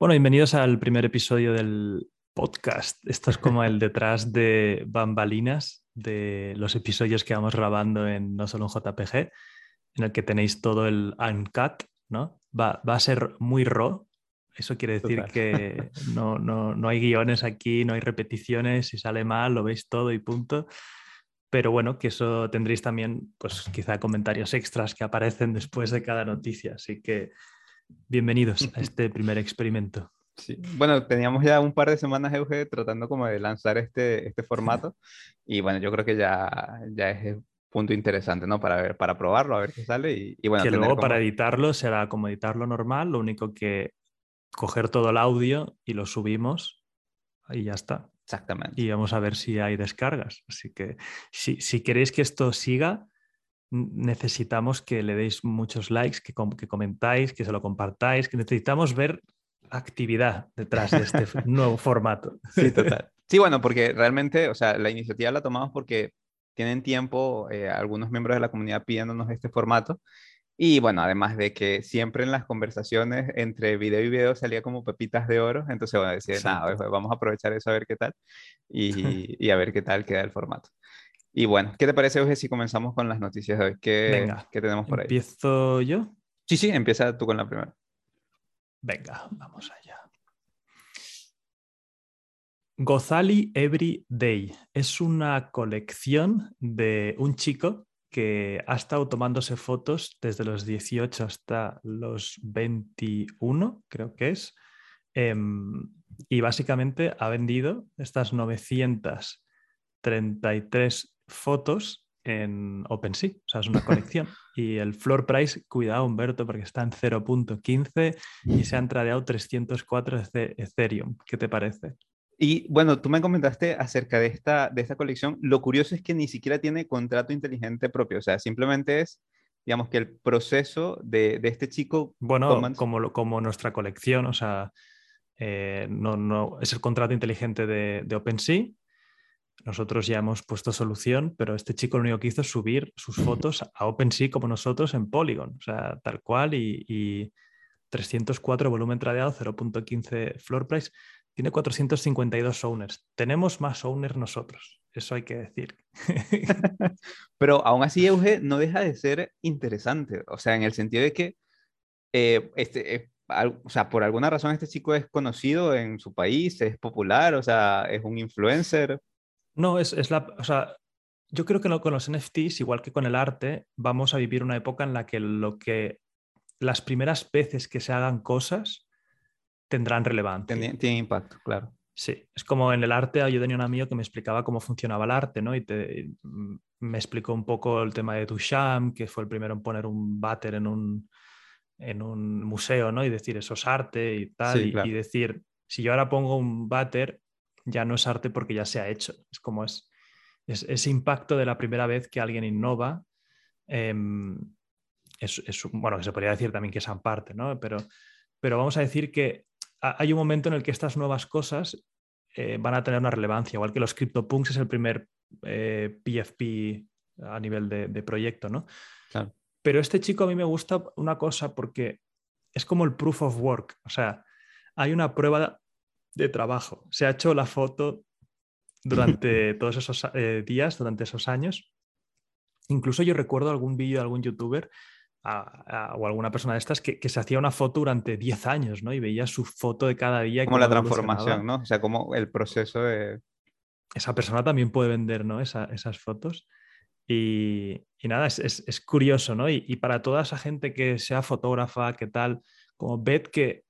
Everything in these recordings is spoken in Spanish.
Bueno, bienvenidos al primer episodio del podcast. Esto es como el detrás de bambalinas de los episodios que vamos grabando en No Solo un JPG, en el que tenéis todo el uncut, ¿no? Va, a ser muy raw. Eso quiere decir que no, no, hay guiones aquí, no hay repeticiones, si sale mal lo veis todo y punto. Pero bueno, que eso tendréis también, pues quizá comentarios extras que aparecen después de cada noticia. Así que bienvenidos a este primer experimento. Sí. Bueno, teníamos ya un par de semanas, Euge, tratando como de lanzar este, este formato y bueno, yo creo que ya, ya es el punto interesante, ¿no? Para ver, para probarlo, a ver qué sale y, y bueno. Que luego para editarlo será como editarlo normal, lo único que coger todo el audio y lo subimos y ya está. Exactamente. Y vamos a ver si hay descargas. Así que si, si queréis que esto siga, necesitamos que le deis muchos likes, que, que comentáis, que se lo compartáis, que necesitamos ver actividad detrás de este nuevo formato. Sí, total. Sí, bueno, porque realmente, o sea, la iniciativa la tomamos porque tienen tiempo eh, algunos miembros de la comunidad pidiéndonos este formato. Y bueno, además de que siempre en las conversaciones entre video y video salía como pepitas de oro, entonces bueno, decía, nada, vamos a aprovechar eso a ver qué tal y, y, a ver qué tal queda el formato. Y bueno, ¿qué te parece, Euge, si comenzamos con las noticias de hoy? ¿Qué, Venga, ¿qué tenemos por ahí? ¿Empiezo yo? Sí, sí, empieza tú con la primera. Venga, vamos allá. Gozali Every Day es una colección de un chico que ha estado tomándose fotos desde los 18 hasta los 21, creo que es, em, y básicamente ha vendido estas 933 fotos en OpenSea, o sea, es una colección. y el floor price, cuidado Humberto, porque está en 0.15 y se han tradeado 304 de Ethereum. ¿Qué te parece? Y bueno, tú me comentaste acerca de esta, de esta colección. Lo curioso es que ni siquiera tiene contrato inteligente propio, o sea, simplemente es, digamos, que el proceso de, de este chico... Bueno, como, como nuestra colección, o sea, eh, no, no, es el contrato inteligente de, de OpenSea nosotros ya hemos puesto solución, pero este chico lo único que hizo es subir sus fotos a OpenSea como nosotros en Polygon, o sea, tal cual y, 304 volumen tradeado, 0.15 floor price, tiene 452 owners. Tenemos más owners nosotros, eso hay que decir. pero aún así, Euge, no deja de ser interesante, o sea, en el sentido de que, eh, este, eh, o sea, por alguna razón este chico es conocido en su país, es popular, o sea, es un influencer. No, es, es la. O sea, yo creo que con los NFTs, igual que con el arte, vamos a vivir una época en la que lo que las primeras veces que se hagan cosas tendrán relevancia. Tiene, impacto, claro. Sí, es como en el arte, yo tenía un amigo que me explicaba cómo funcionaba el arte, ¿no? Y te, me explicó un poco el tema de Duchamp, que fue el primero en poner un váter en un, en un museo, ¿no? Y decir, eso es arte y tal. y, decir, si yo ahora pongo un váter, ya no es arte porque ya se ha hecho. Es como es, ese impacto de la primera vez que alguien innova. Em, es, bueno, se podría decir también que es parte, ¿no? Pero, pero vamos a decir que hay un momento en el que estas nuevas cosas eh, van a tener una relevancia, igual que los CryptoPunks es el primer PFP eh, a nivel de, de proyecto, ¿no? Pero este chico a mí me gusta una cosa porque es como el proof of work, o sea, hay una prueba de trabajo. Se ha hecho la foto durante todos esos eh, días, durante esos años. Incluso yo recuerdo algún vídeo de algún youtuber o alguna persona de estas que, se hacía una foto durante 10 años, ¿no? Y veía su foto de cada día. Como la transformación, ¿no? O sea, como el proceso de... Esa persona también puede vender, ¿no? esas fotos. Y, nada, es, curioso, ¿no? Y, y, para toda esa gente que sea fotógrafa, que tal, como ved que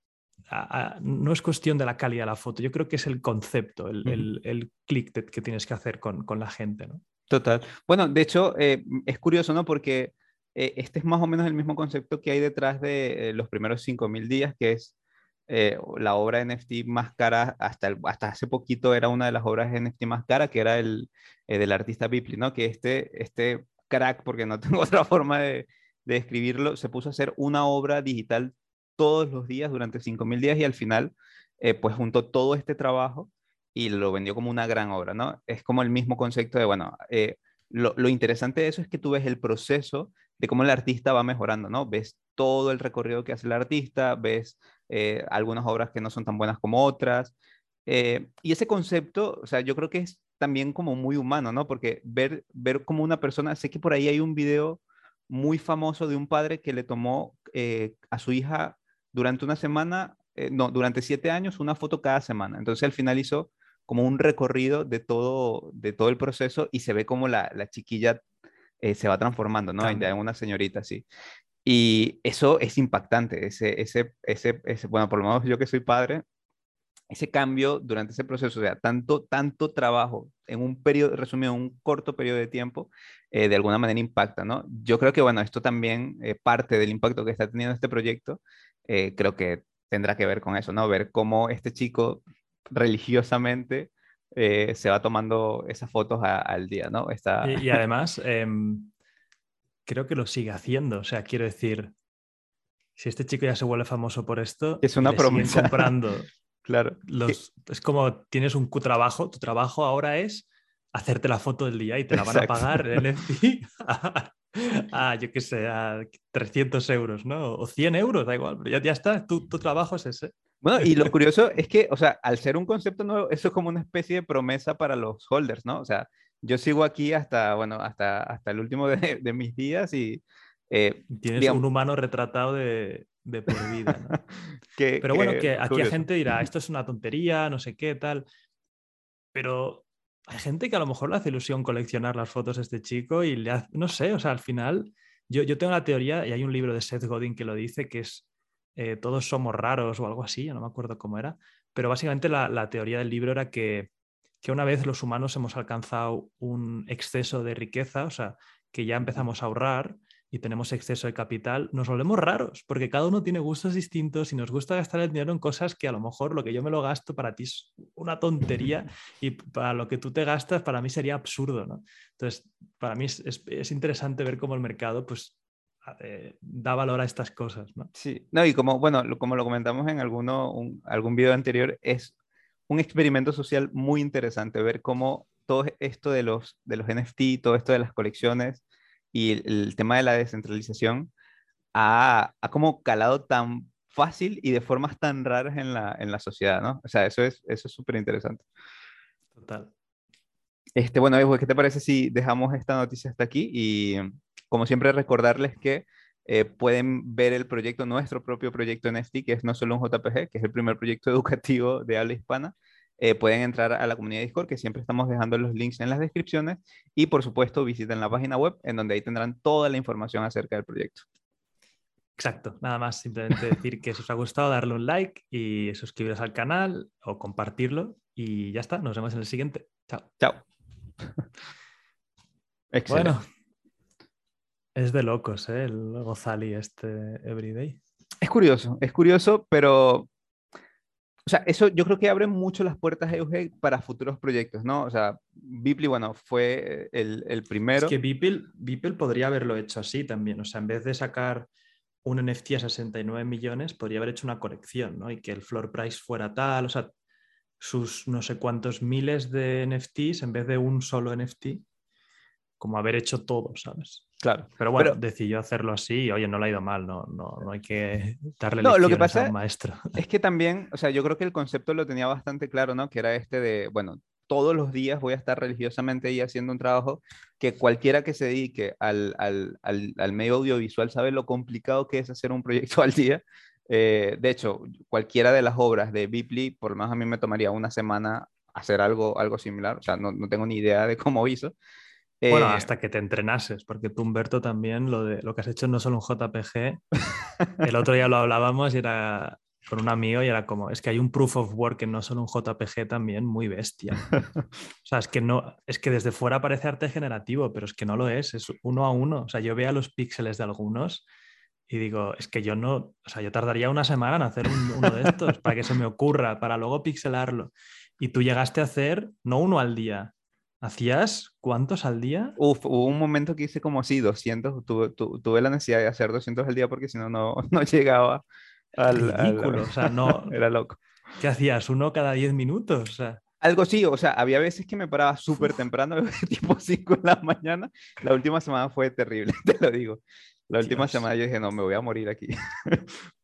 no es cuestión de la calidad de la foto, yo creo que es el concepto, el, el, clic que tienes que hacer con, con, la gente, ¿no? Total. Bueno, de hecho, eh, es curioso, ¿no? Porque eh, este es más o menos el mismo concepto que hay detrás de eh, los primeros 5.000 días, que es la obra NFT más cara, hasta, hasta hace poquito era una de las obras NFT más cara, que era el del artista Bipli, ¿no? Que este, este crack, porque no tengo otra forma de, de describirlo, se puso a hacer una obra digital todos los días durante 5.000 días y al final, eh, pues juntó todo este trabajo y lo vendió como una gran obra, ¿no? Es como el mismo concepto de, bueno, eh, lo, interesante de eso es que tú ves el proceso de cómo el artista va mejorando, ¿no? Ves todo el recorrido que hace el artista, ves eh, algunas obras que no son tan buenas como otras. Eh, y ese concepto, o sea, yo creo que es también como muy humano, ¿no? Porque ver, ver como una persona, sé que por ahí hay un video muy famoso de un padre que le tomó eh, a su hija durante una semana, no, durante siete años, una foto cada semana. Entonces al final hizo como un recorrido de todo, de todo el proceso y se ve como la, la chiquilla se va transformando, ¿no? En una señorita así. Y eso es impactante, ese, ese, ese, ese, bueno, por lo menos yo que soy padre, ese cambio durante ese proceso, o sea, tanto, tanto trabajo en un periodo, resumido, en un corto periodo de tiempo, eh, de alguna manera impacta, ¿no? Yo creo que, bueno, esto también, eh, parte del impacto que está teniendo este proyecto, eh, creo que tendrá que ver con eso, ¿no? Ver cómo este chico religiosamente se va tomando esas fotos al día, ¿no? Está... Y, y además, em, creo que lo sigue haciendo. O sea, quiero decir, si este chico ya se vuelve famoso por esto, es una promesa. comprando. claro. Los, es como tienes un trabajo, tu trabajo ahora es hacerte la foto del día y te la van a pagar el NFT a, yo qué sé, a 300 euros, ¿no? O 100 euros, da igual, pero ya, ya está, tu, tu trabajo es ese. Bueno, y lo curioso es que, o sea, al ser un concepto nuevo, eso es como una especie de promesa para los holders, ¿no? O sea, yo sigo aquí hasta, bueno, hasta, hasta el último de, de mis días y... Eh, Tienes un humano retratado de, de por vida. ¿no? Pero bueno, que aquí hay gente dirá, esto es una tontería, no sé qué, tal. Pero hay gente que a lo mejor le hace ilusión coleccionar las fotos de este chico y le hace, no sé, o sea, al final, yo, yo tengo la teoría, y hay un libro de Seth Godin que lo dice, que es eh, todos somos raros o algo así, ya no me acuerdo cómo era, pero básicamente la, la teoría del libro era que que una vez los humanos hemos alcanzado un exceso de riqueza, o sea, que ya empezamos a ahorrar y tenemos exceso de capital, nos volvemos raros, porque cada uno tiene gustos distintos y nos gusta gastar el dinero en cosas que a lo mejor lo que yo me lo gasto para ti es una tontería y para lo que tú te gastas para mí sería absurdo, ¿no? Entonces, para mí es, interesante ver cómo el mercado, pues, eh, da valor a estas cosas, ¿no? Sí, no, y como, bueno, como lo comentamos en alguno, algún video anterior, es un experimento social muy interesante, ver cómo todo esto de los, de los NFT, todo esto de las colecciones y el, tema de la descentralización ha, ha, como calado tan fácil y de formas tan raras en la, en la sociedad, ¿no? O sea, eso es eso es súper interesante. Total. Este, bueno, ¿qué te parece si dejamos esta noticia hasta aquí? Y como siempre, recordarles que eh, pueden ver el proyecto, nuestro propio proyecto NFT, que es no solo un JPG, que es el primer proyecto educativo de habla hispana. Eh, pueden entrar a la comunidad de Discord, que siempre estamos dejando los links en las descripciones. Y por supuesto, visiten la página web, en donde ahí tendrán toda la información acerca del proyecto. Exacto, nada más simplemente decir que si os ha gustado, darle un like y suscribiros al canal o compartirlo. Y ya está, nos vemos en el siguiente. Chao. Chao. Excelente. Bueno. Es de locos, ¿eh? El Gozali este Everyday. Es curioso, es curioso, pero... O sea, eso yo creo que abre mucho las puertas Euge para futuros proyectos, ¿no? O sea, Beeple, bueno, fue el, el primero. Es que Beeple, podría haberlo hecho así también. O sea, en vez de sacar un NFT a 69 millones, podría haber hecho una colección, ¿no? Y que el floor price fuera tal, o sea, sus no sé cuántos miles de NFTs en vez de un solo NFT, como haber hecho todo, ¿sabes? Claro. Pero bueno, decidió hacerlo así y oye, no le ha ido mal, no, no, no hay que darle no, lo que pasa a un maestro. Es que también, o sea, yo creo que el concepto lo tenía bastante claro, ¿no? Que era este de, bueno, todos los días voy a estar religiosamente ahí haciendo un trabajo que cualquiera que se dedique al, al, al, al medio audiovisual sabe lo complicado que es hacer un proyecto al día. Eh, de hecho, cualquiera de las obras de Bipli, por lo menos a mí me tomaría una semana hacer algo, algo similar. O sea, no, no tengo ni idea de cómo hizo. Bueno, eh, hasta que te entrenases, porque tú, Humberto, también lo, de, lo que has hecho no solo un JPG. El otro día lo hablábamos y era con un amigo y era como, es que hay un proof of work que no solo un JPG también muy bestia. O sea, es que, no, es que desde fuera parece arte generativo, pero es que no lo es, es uno a uno. O sea, yo veo los píxeles de algunos y digo, es que yo no, o sea, yo tardaría una semana en hacer uno de estos para que se me ocurra, para luego pixelarlo. Y tú llegaste a hacer no uno al día, ¿Hacías cuántos al día? Uf, hubo un momento que hice como sí, 200. Tuve, tuve la necesidad de hacer 200 al día porque si no, no llegaba al. Ridículo, o sea, no. Era loco. ¿Qué hacías? ¿Uno cada 10 minutos? O sea. Algo sí, o sea, había veces que me paraba súper temprano, tipo 5 de la mañana. La última semana fue terrible, te lo digo. La última semana yo dije, no, me voy a morir aquí.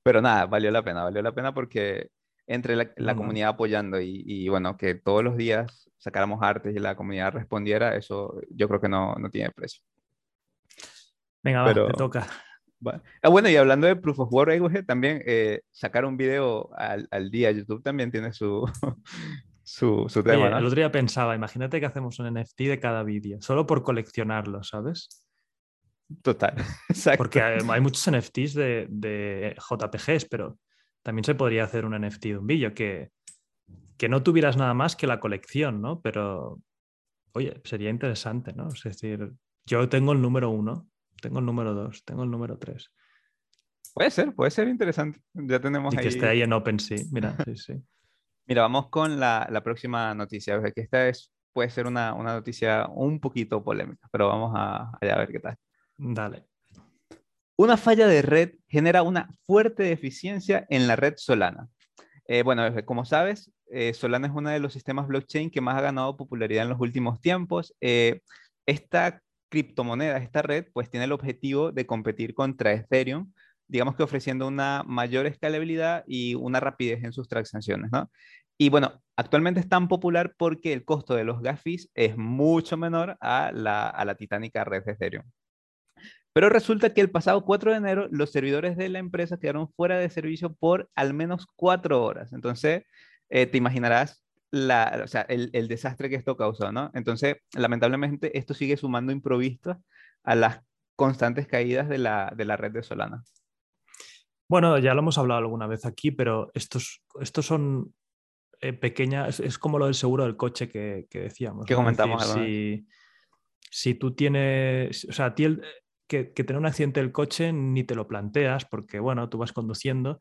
Pero nada, valió la pena, valió la pena porque entre la, comunidad apoyando y, bueno, que todos los días sacáramos artes y la comunidad respondiera, eso yo creo que no, no tiene precio. Venga, Pero, te toca. Ah, bueno, y hablando de Proof of Work, también eh, sacar un video al, al, día, YouTube también tiene su, su, su tema. El otro día pensaba, imagínate que hacemos un NFT de cada vídeo, solo por coleccionarlo, ¿sabes? Total, exacto. Porque hay, muchos NFTs de, de, JPGs, pero también se podría hacer un NFT de un vídeo que, que no tuvieras nada más que la colección, ¿no? Pero, oye, sería interesante, ¿no? Es decir, yo tengo el número uno, tengo el número dos, tengo el número tres. Puede ser, puede ser interesante. Ya tenemos y que esté ahí en OpenSea, mira, sí, sí. Mira, vamos con la, la próxima noticia, que esta es, puede ser una, una, noticia un poquito polémica, pero vamos a, a ver qué tal. Dale. Una falla de red genera una fuerte deficiencia en la red Solana. Eh, bueno, como sabes, eh, Solana es uno de los sistemas blockchain que más ha ganado popularidad en los últimos tiempos. Eh, esta criptomoneda, esta red, pues tiene el objetivo de competir contra Ethereum, digamos que ofreciendo una mayor escalabilidad y una rapidez en sus transacciones, ¿no? Y bueno, actualmente es tan popular porque el costo de los gas fees es mucho menor a la, a la titánica red de Ethereum. Pero resulta que el pasado 4 de enero los servidores de la empresa quedaron fuera de servicio por al menos 4 horas. Entonces, eh, te imaginarás la, o sea, el, el, desastre que esto causó, ¿no? Entonces, lamentablemente, esto sigue sumando improvistos a las constantes caídas de la, de la red de Solana. Bueno, ya lo hemos hablado alguna vez aquí, pero estos, estos son eh, pequeñas, es, como lo del seguro del coche que, que decíamos. Que comentamos. si, si, tú tienes, o sea, a ti el, que, tener un accidente del coche ni te lo planteas porque, bueno, tú vas conduciendo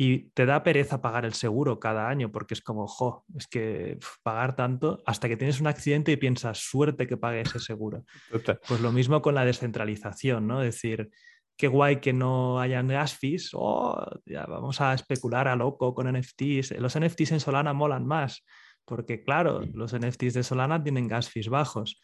y te da pereza pagar el seguro cada año porque es como, jo, es que pagar tanto hasta que tienes un accidente y piensas, suerte que pague ese seguro. Pues lo mismo con la descentralización, ¿no? Es decir, qué guay que no hayan gas fees, oh, ya vamos a especular a loco con NFTs. Los NFTs en Solana molan más porque, claro, los NFTs de Solana tienen gas fees bajos.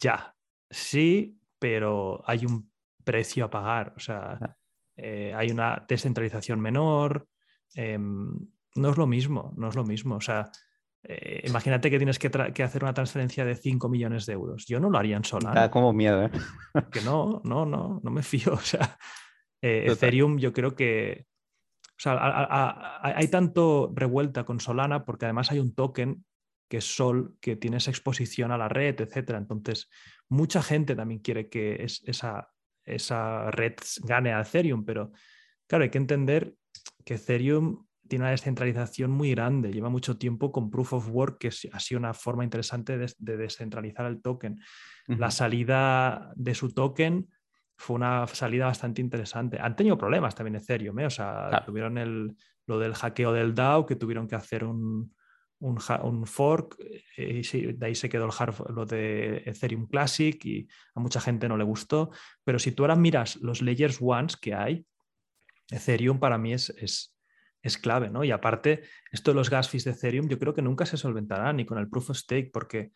Ya, sí, pero hay un precio a pagar, o sea, eh, hay una descentralización menor, em, no es lo mismo, no es lo mismo, o sea, eh, imagínate que tienes que, hacer una transferencia de 5 millones de euros. Yo no lo haría en Solana. Da como miedo, ¿eh? Que no, no, no, no me fío. O sea, eh, Ethereum yo creo que... O sea, hay tanto revuelta con Solana porque además hay un token que es Sol, que tiene esa exposición a la red, etcétera. Entonces, mucha gente también quiere que esa, esa red gane a Ethereum, pero claro, hay que entender que Ethereum tiene una descentralización muy grande, lleva mucho tiempo con Proof of Work, que ha sido una forma interesante de, descentralizar el token. La salida de su token fue una salida bastante interesante. Han tenido problemas también Ethereum, ¿eh? o sea, tuvieron el, lo del hackeo del DAO, que tuvieron que hacer un, un, fork eh, y de ahí se quedó el hard, lo de Ethereum Classic y a mucha gente no le gustó. Pero si tú ahora miras los layers ones que hay, Ethereum para mí es, es, es clave, ¿no? Y aparte, esto de los gas fees de Ethereum yo creo que nunca se solventará ni con el proof of stake porque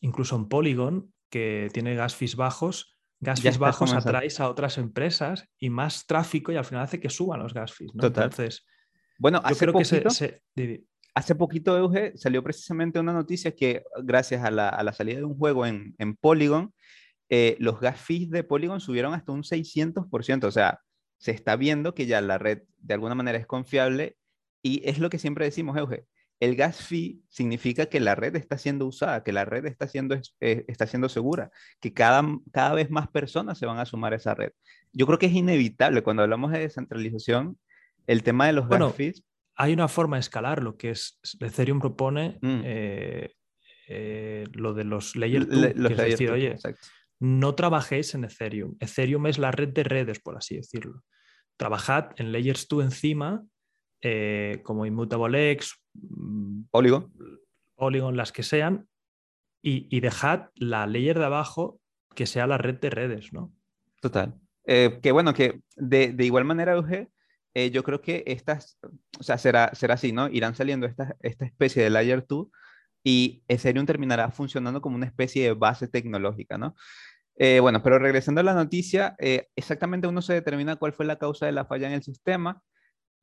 incluso en Polygon, que tiene gas fees bajos, gas fees bajos atraes a otras empresas y más tráfico y al final hace que suban los gas fees, ¿no? Entonces, bueno, yo creo que se, Hace poquito, Euge, salió precisamente una noticia que gracias a la, salida de un juego en, Polygon, eh, los gas fees de Polygon subieron hasta un 600%. O sea, se está viendo que ya la red de alguna manera es confiable y es lo que siempre decimos, Euge. El gas fee significa que la red está siendo usada, que la red está siendo, eh, está siendo segura, que cada, cada vez más personas se van a sumar a esa red. Yo creo que es inevitable cuando hablamos de descentralización, el tema de los gas fees hay una forma de escalar, lo que es Ethereum propone mm. eh, eh, lo de los layer 2, es decir, oye, no trabajéis en Ethereum. Ethereum es la red de redes, por así decirlo. Trabajad en layers 2 encima, eh, como Immutable X, mm, Polygon. Polygon, las que sean, y, dejad la layer de abajo que sea la red de redes, ¿no? Total. que bueno, que de, de igual manera, Euge, eh, yo creo que estas, o sea, será, será así, ¿no? Irán saliendo esta, esta especie de Layer 2 y Ethereum terminará funcionando como una especie de base tecnológica, ¿no? Eh, bueno, pero regresando a la noticia, eh, exactamente uno se determina cuál fue la causa de la falla en el sistema.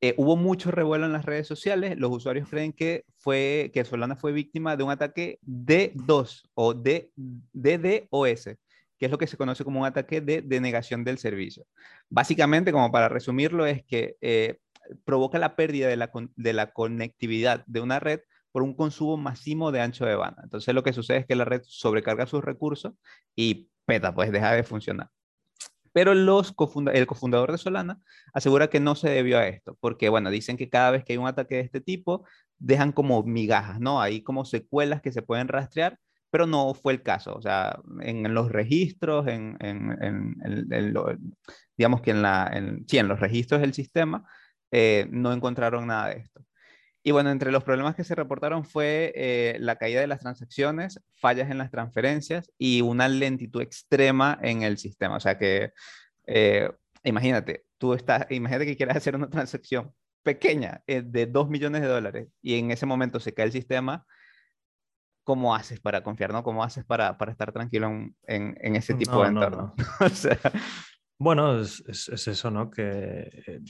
Eh, hubo mucho revuelo en las redes sociales. Los usuarios creen que, fue, que Solana fue víctima de un ataque D2 o D, DDoS, que es lo que se conoce como un ataque de denegación del servicio. Básicamente, como para resumirlo, es que provoca la pérdida de la, de la conectividad de una red por un consumo masivo de ancho de banda. Entonces lo que sucede es que la red sobrecarga sus recursos y peta, pues deja de funcionar. Pero los el cofundador de Solana asegura que no se debió a esto, porque bueno, dicen que cada vez que hay un ataque de este tipo, dejan como migajas, ¿no? Hay como secuelas que se pueden rastrear, pero no fue el caso. O sea, en, los registros, en, digamos que en, la, sí, en los registros del sistema, eh, no encontraron nada de esto. Y bueno, entre los problemas que se reportaron fue eh, la caída de las transacciones, fallas en las transferencias y una lentitud extrema en el sistema. O sea que, eh, imagínate, tú estás, imagínate que quieras hacer una transacción pequeña eh, de 2 millones de dólares y en ese momento se cae el sistema, ¿cómo haces para confiar, no? ¿Cómo haces para, para estar tranquilo en, en, ese tipo de entorno? o sea... Bueno, es, es, es, eso, ¿no? Que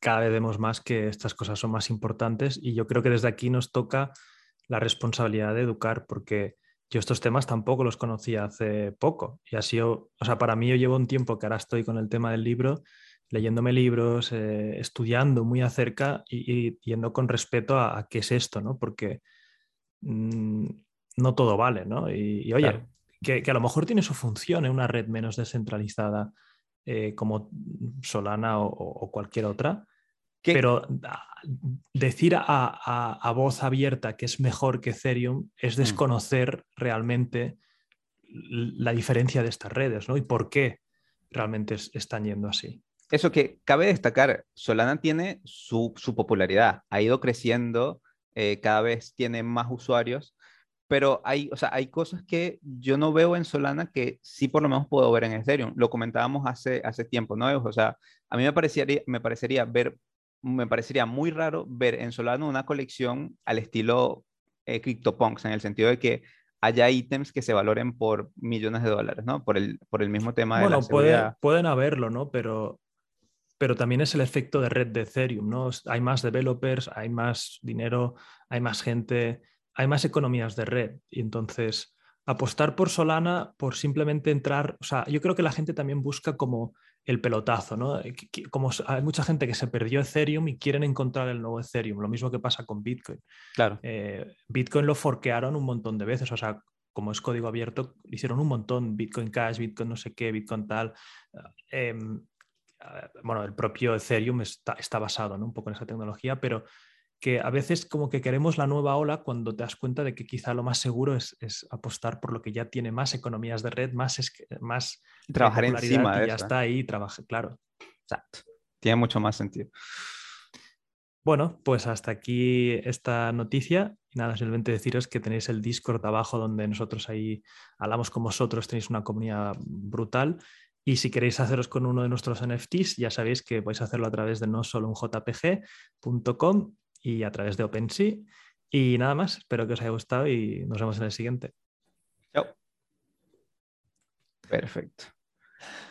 cada vez vemos más que estas cosas son más importantes y yo creo que desde aquí nos toca la responsabilidad de educar porque yo estos temas tampoco los conocía hace poco y ha sido, o sea, para mí yo llevo un tiempo que ahora estoy con el tema del libro, leyéndome libros, eh, estudiando muy acerca y, yendo con respeto a, qué es esto, ¿no? Porque mm, no todo vale, ¿no? Y, oye, que, a lo mejor tiene su función en una red menos descentralizada eh, como Solana o cualquier otra, pero ah, decir a, voz abierta que es mejor que Ethereum es mm. desconocer realmente la diferencia de estas redes, ¿no? Y por qué realmente están yendo así. Eso que cabe destacar, Solana tiene su, popularidad, ha ido creciendo, eh, cada vez tiene más usuarios, pero hay, o sea, hay cosas que yo no veo en Solana que sí por lo menos puedo ver en Ethereum. Lo comentábamos hace, hace tiempo, ¿no? O sea, a mí me parecería, me parecería ver me parecería muy raro ver en Solano una colección al estilo eh, CryptoPunks, en el sentido de que haya ítems que se valoren por millones de dólares, ¿no? Por el, por el mismo tema de la seguridad. pueden haberlo, ¿no? Pero, pero también es el efecto de red de Ethereum, ¿no? Hay más developers, hay más dinero, hay más gente, hay más economías de red. Y entonces, apostar por Solana, por simplemente entrar, o sea, yo creo que la gente también busca como el pelotazo, ¿no? Eh, como hay mucha gente que se perdió Ethereum y quieren encontrar el nuevo Ethereum, lo mismo que pasa con Bitcoin. Claro. Eh, Bitcoin lo forquearon un montón de veces, o sea, como es código abierto, hicieron un montón, Bitcoin Cash, Bitcoin no sé qué, Bitcoin tal. Eh, em, bueno, el propio Ethereum está, está basado ¿no? un poco en esa tecnología, pero que a veces como que queremos la nueva ola cuando te das cuenta de que quizá lo más seguro es, apostar por lo que ya tiene más economías de red, más, más trabajar encima y ya está ahí, trabaja, claro. Exacto. Tiene mucho más sentido. Bueno, pues hasta aquí esta noticia. Y nada, simplemente deciros que tenéis el Discord abajo donde nosotros ahí hablamos con vosotros, tenéis una comunidad brutal. Y si queréis haceros con uno de nuestros NFTs, ya sabéis que podéis hacerlo a través de no solo un jpg.com y a través de OpenSea. Y nada más, espero que os haya gustado y nos vemos en el siguiente. Chao. Perfecto.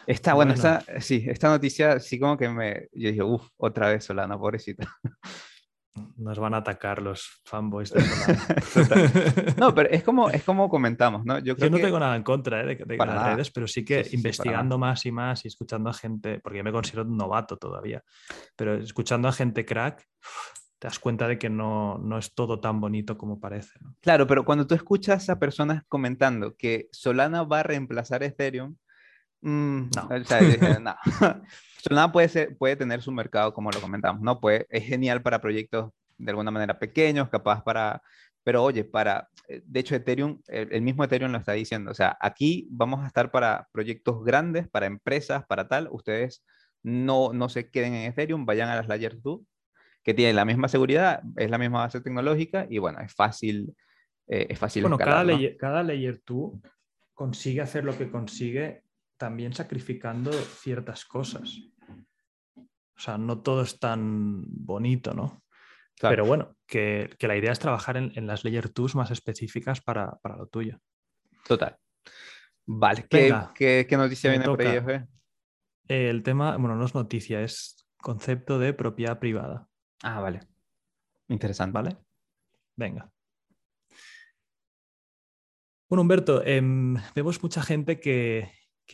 Esta, bueno, Esta, sí, esta noticia sí como que me, yo dije, uff, otra vez Solana, pobrecita. Nos van a atacar los fanboys de Solana. no, pero es como, es como comentamos, ¿no? Yo, no tengo nada en contra ¿eh? de, las redes, pero sí que investigando más y más y escuchando a gente, porque yo me considero novato todavía, pero escuchando a gente crack, te das cuenta de que no, no es todo tan bonito como parece. Claro, pero cuando tú escuchas a personas comentando que Solana va a reemplazar Ethereum, mm, no. no. Solana puede, ser, puede tener su mercado, como lo comentamos, ¿no? Puede, es genial para proyectos de alguna manera pequeños, capaz para... Pero oye, para, eh, de hecho Ethereum, el, mismo Ethereum lo está diciendo, o sea, aquí vamos a estar para proyectos grandes, para empresas, para tal, ustedes no, no se queden en Ethereum, vayan a las Layer 2 que tiene la misma seguridad, es la misma base tecnológica y bueno, es fácil. Eh, es fácil bueno, cada, layer, cada layer 2 consigue hacer lo que consigue también sacrificando ciertas cosas. O sea, no todo es tan bonito, ¿no? Pero bueno, que, la idea es trabajar en, las layer 2 más específicas para, para lo tuyo. Total. Vale, ¿qué, noticia viene por ahí, El tema, bueno, no es noticia, es concepto de propiedad privada. Ah, vale. Interesante. ¿Vale? Venga. Bueno, Humberto, em, vemos mucha gente que,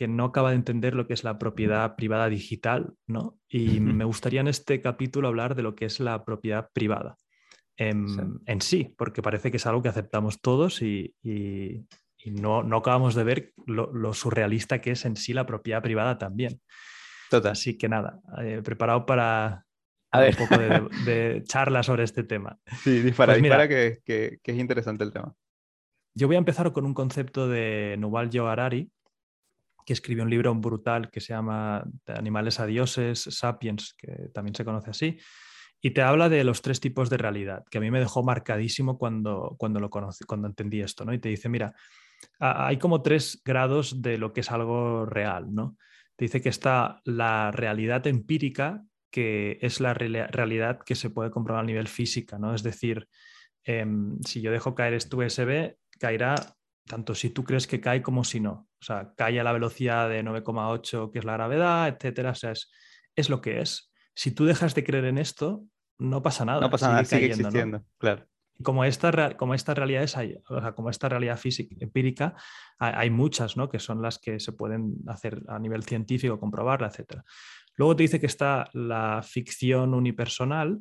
no acaba de entender lo que es la propiedad privada digital, ¿no? Y me gustaría en este capítulo hablar de lo que es la propiedad privada en sí. porque parece que es algo que aceptamos todos y, no, acabamos de ver lo, surrealista que es en sí la propiedad privada también. Total. Así que nada, eh, preparado para un poco de, charla sobre este tema. Sí, dispara, pues dispara que, que, es interesante el tema. Yo voy a empezar con un concepto de Yuval Harari, que escribió un libro brutal que se llama Animales a dioses, Sapiens, que también se conoce así, y te habla de los tres tipos de realidad, que a mí me dejó marcadísimo cuando, cuando lo conocí, cuando entendí esto, ¿no? Y te dice, mira, hay como tres grados de lo que es algo real, ¿no? Te dice que está la realidad empírica, que es la realidad que se puede comprobar a nivel física, ¿no? Es decir, em, si yo dejo caer este USB, caerá tanto si tú crees que cae como si no. O sea, cae a la velocidad de 9,8, que es la gravedad, etcétera. O sea, es, es lo que es. Si tú dejas de creer en esto, no pasa nada. No pasa nada, sigue existiendo, claro. Como esta, como estas realidades hay, o sea, como esta realidad física, empírica, hay, muchas, ¿no? Que son las que se pueden hacer a nivel científico, comprobarla, etc. Luego te dice que está la ficción unipersonal,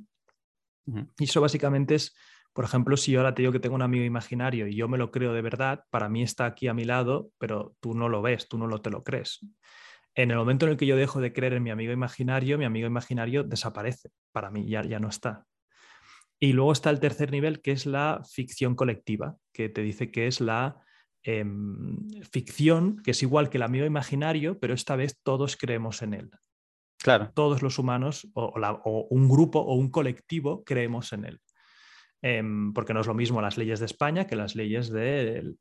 y eso básicamente es, por ejemplo, si yo ahora te digo que tengo un amigo imaginario y yo me lo creo de verdad, para mí está aquí a mi lado, pero tú no lo ves, tú no lo te lo crees en el momento en el que yo dejo de creer en mi amigo imaginario, mi amigo imaginario desaparece para mí, ya, ya no está. Y luego está el tercer nivel, que es la ficción colectiva, que te dice que es la em, ficción, que es igual que el amigo imaginario, pero esta vez todos creemos en él. Claro. Todos los humanos, o, un grupo o un colectivo, creemos en él. Em, porque no es lo mismo las leyes de España que las leyes de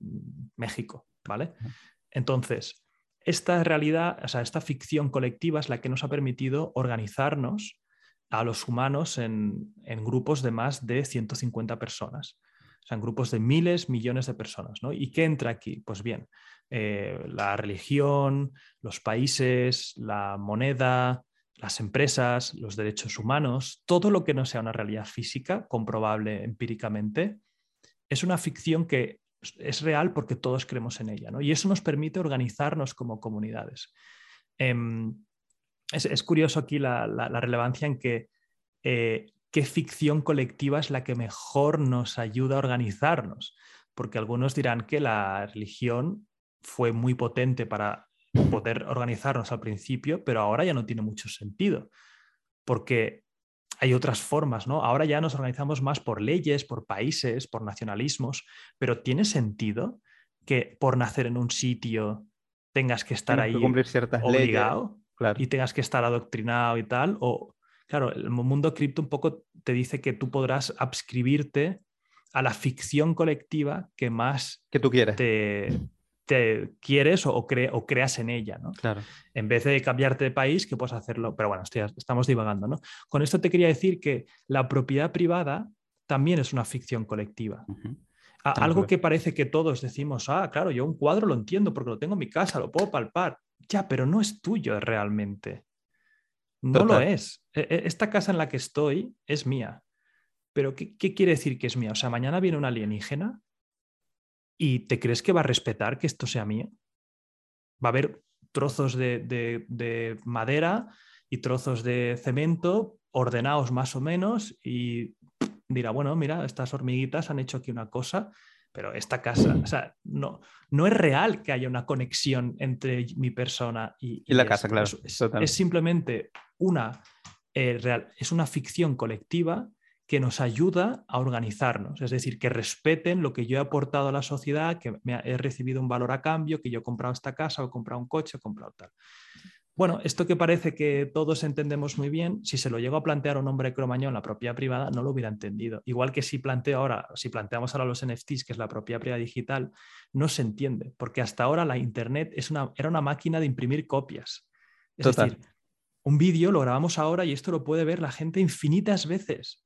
México, ¿vale? Entonces, esta realidad, o sea, esta ficción colectiva es la que nos ha permitido organizarnos a los humanos en, grupos de más de 150 personas. O sea, en grupos de miles, millones de personas. ¿no? ¿Y qué entra aquí? Pues bien, eh, la religión, los países, la moneda, las empresas, los derechos humanos, todo lo que no sea una realidad física, comprobable empíricamente, es una ficción que es real porque todos creemos en ella, ¿no? Y eso nos permite organizarnos como comunidades. Em, es, curioso aquí la, relevancia en que eh, qué ficción colectiva es la que mejor nos ayuda a organizarnos, porque algunos dirán que la religión fue muy potente para poder organizarnos al principio, pero ahora ya no tiene mucho sentido, porque hay otras formas, ¿no? Ahora ya nos organizamos más por leyes, por países, por nacionalismos, pero ¿tiene sentido que por nacer en un sitio tengas que estar ahí cumplir ciertas obligado y tengas que estar adoctrinado y tal? O, claro, el mundo cripto un poco te dice que tú podrás adscribirte a la ficción colectiva que más que tú quieres. te, te quieres o, o, creas en ella, ¿no? Claro. En vez de cambiarte de país, que puedes hacerlo. Pero bueno, estamos divagando, ¿no? Con esto te quería decir que la propiedad privada también es una ficción colectiva. algo que parece que todos decimos, ah, claro, yo un cuadro lo entiendo porque lo tengo en mi casa, lo puedo palpar. Ya, pero no es tuyo realmente. No lo es. E, e, esta casa en la que estoy es mía. Pero ¿qué, ¿qué, quiere decir que es mía? O sea, mañana viene un alienígena ¿Y te crees que va a respetar que esto sea mío? Va a haber trozos de, madera y trozos de cemento ordenados más o menos y dirá, bueno, mira, estas hormiguitas han hecho aquí una cosa, pero esta casa, o sea, no, no es real que haya una conexión entre mi persona y, la casa, claro. Es, simplemente una, eh, real, es una ficción colectiva que nos ayuda a organizarnos, es decir, que respeten lo que yo he aportado a la sociedad, que me he recibido un valor a cambio, que yo he comprado esta casa o he comprado un coche, he comprado tal. Bueno, esto que parece que todos entendemos muy bien, si se lo llego a plantear a un hombre cromañón, la propiedad privada, no lo hubiera entendido. Igual que si planteo ahora, si planteamos ahora los NFTs, que es la propiedad privada digital, no se entiende, porque hasta ahora la Internet es una, era una máquina de imprimir copias. Es decir, un vídeo lo grabamos ahora y esto lo puede ver la gente infinitas veces.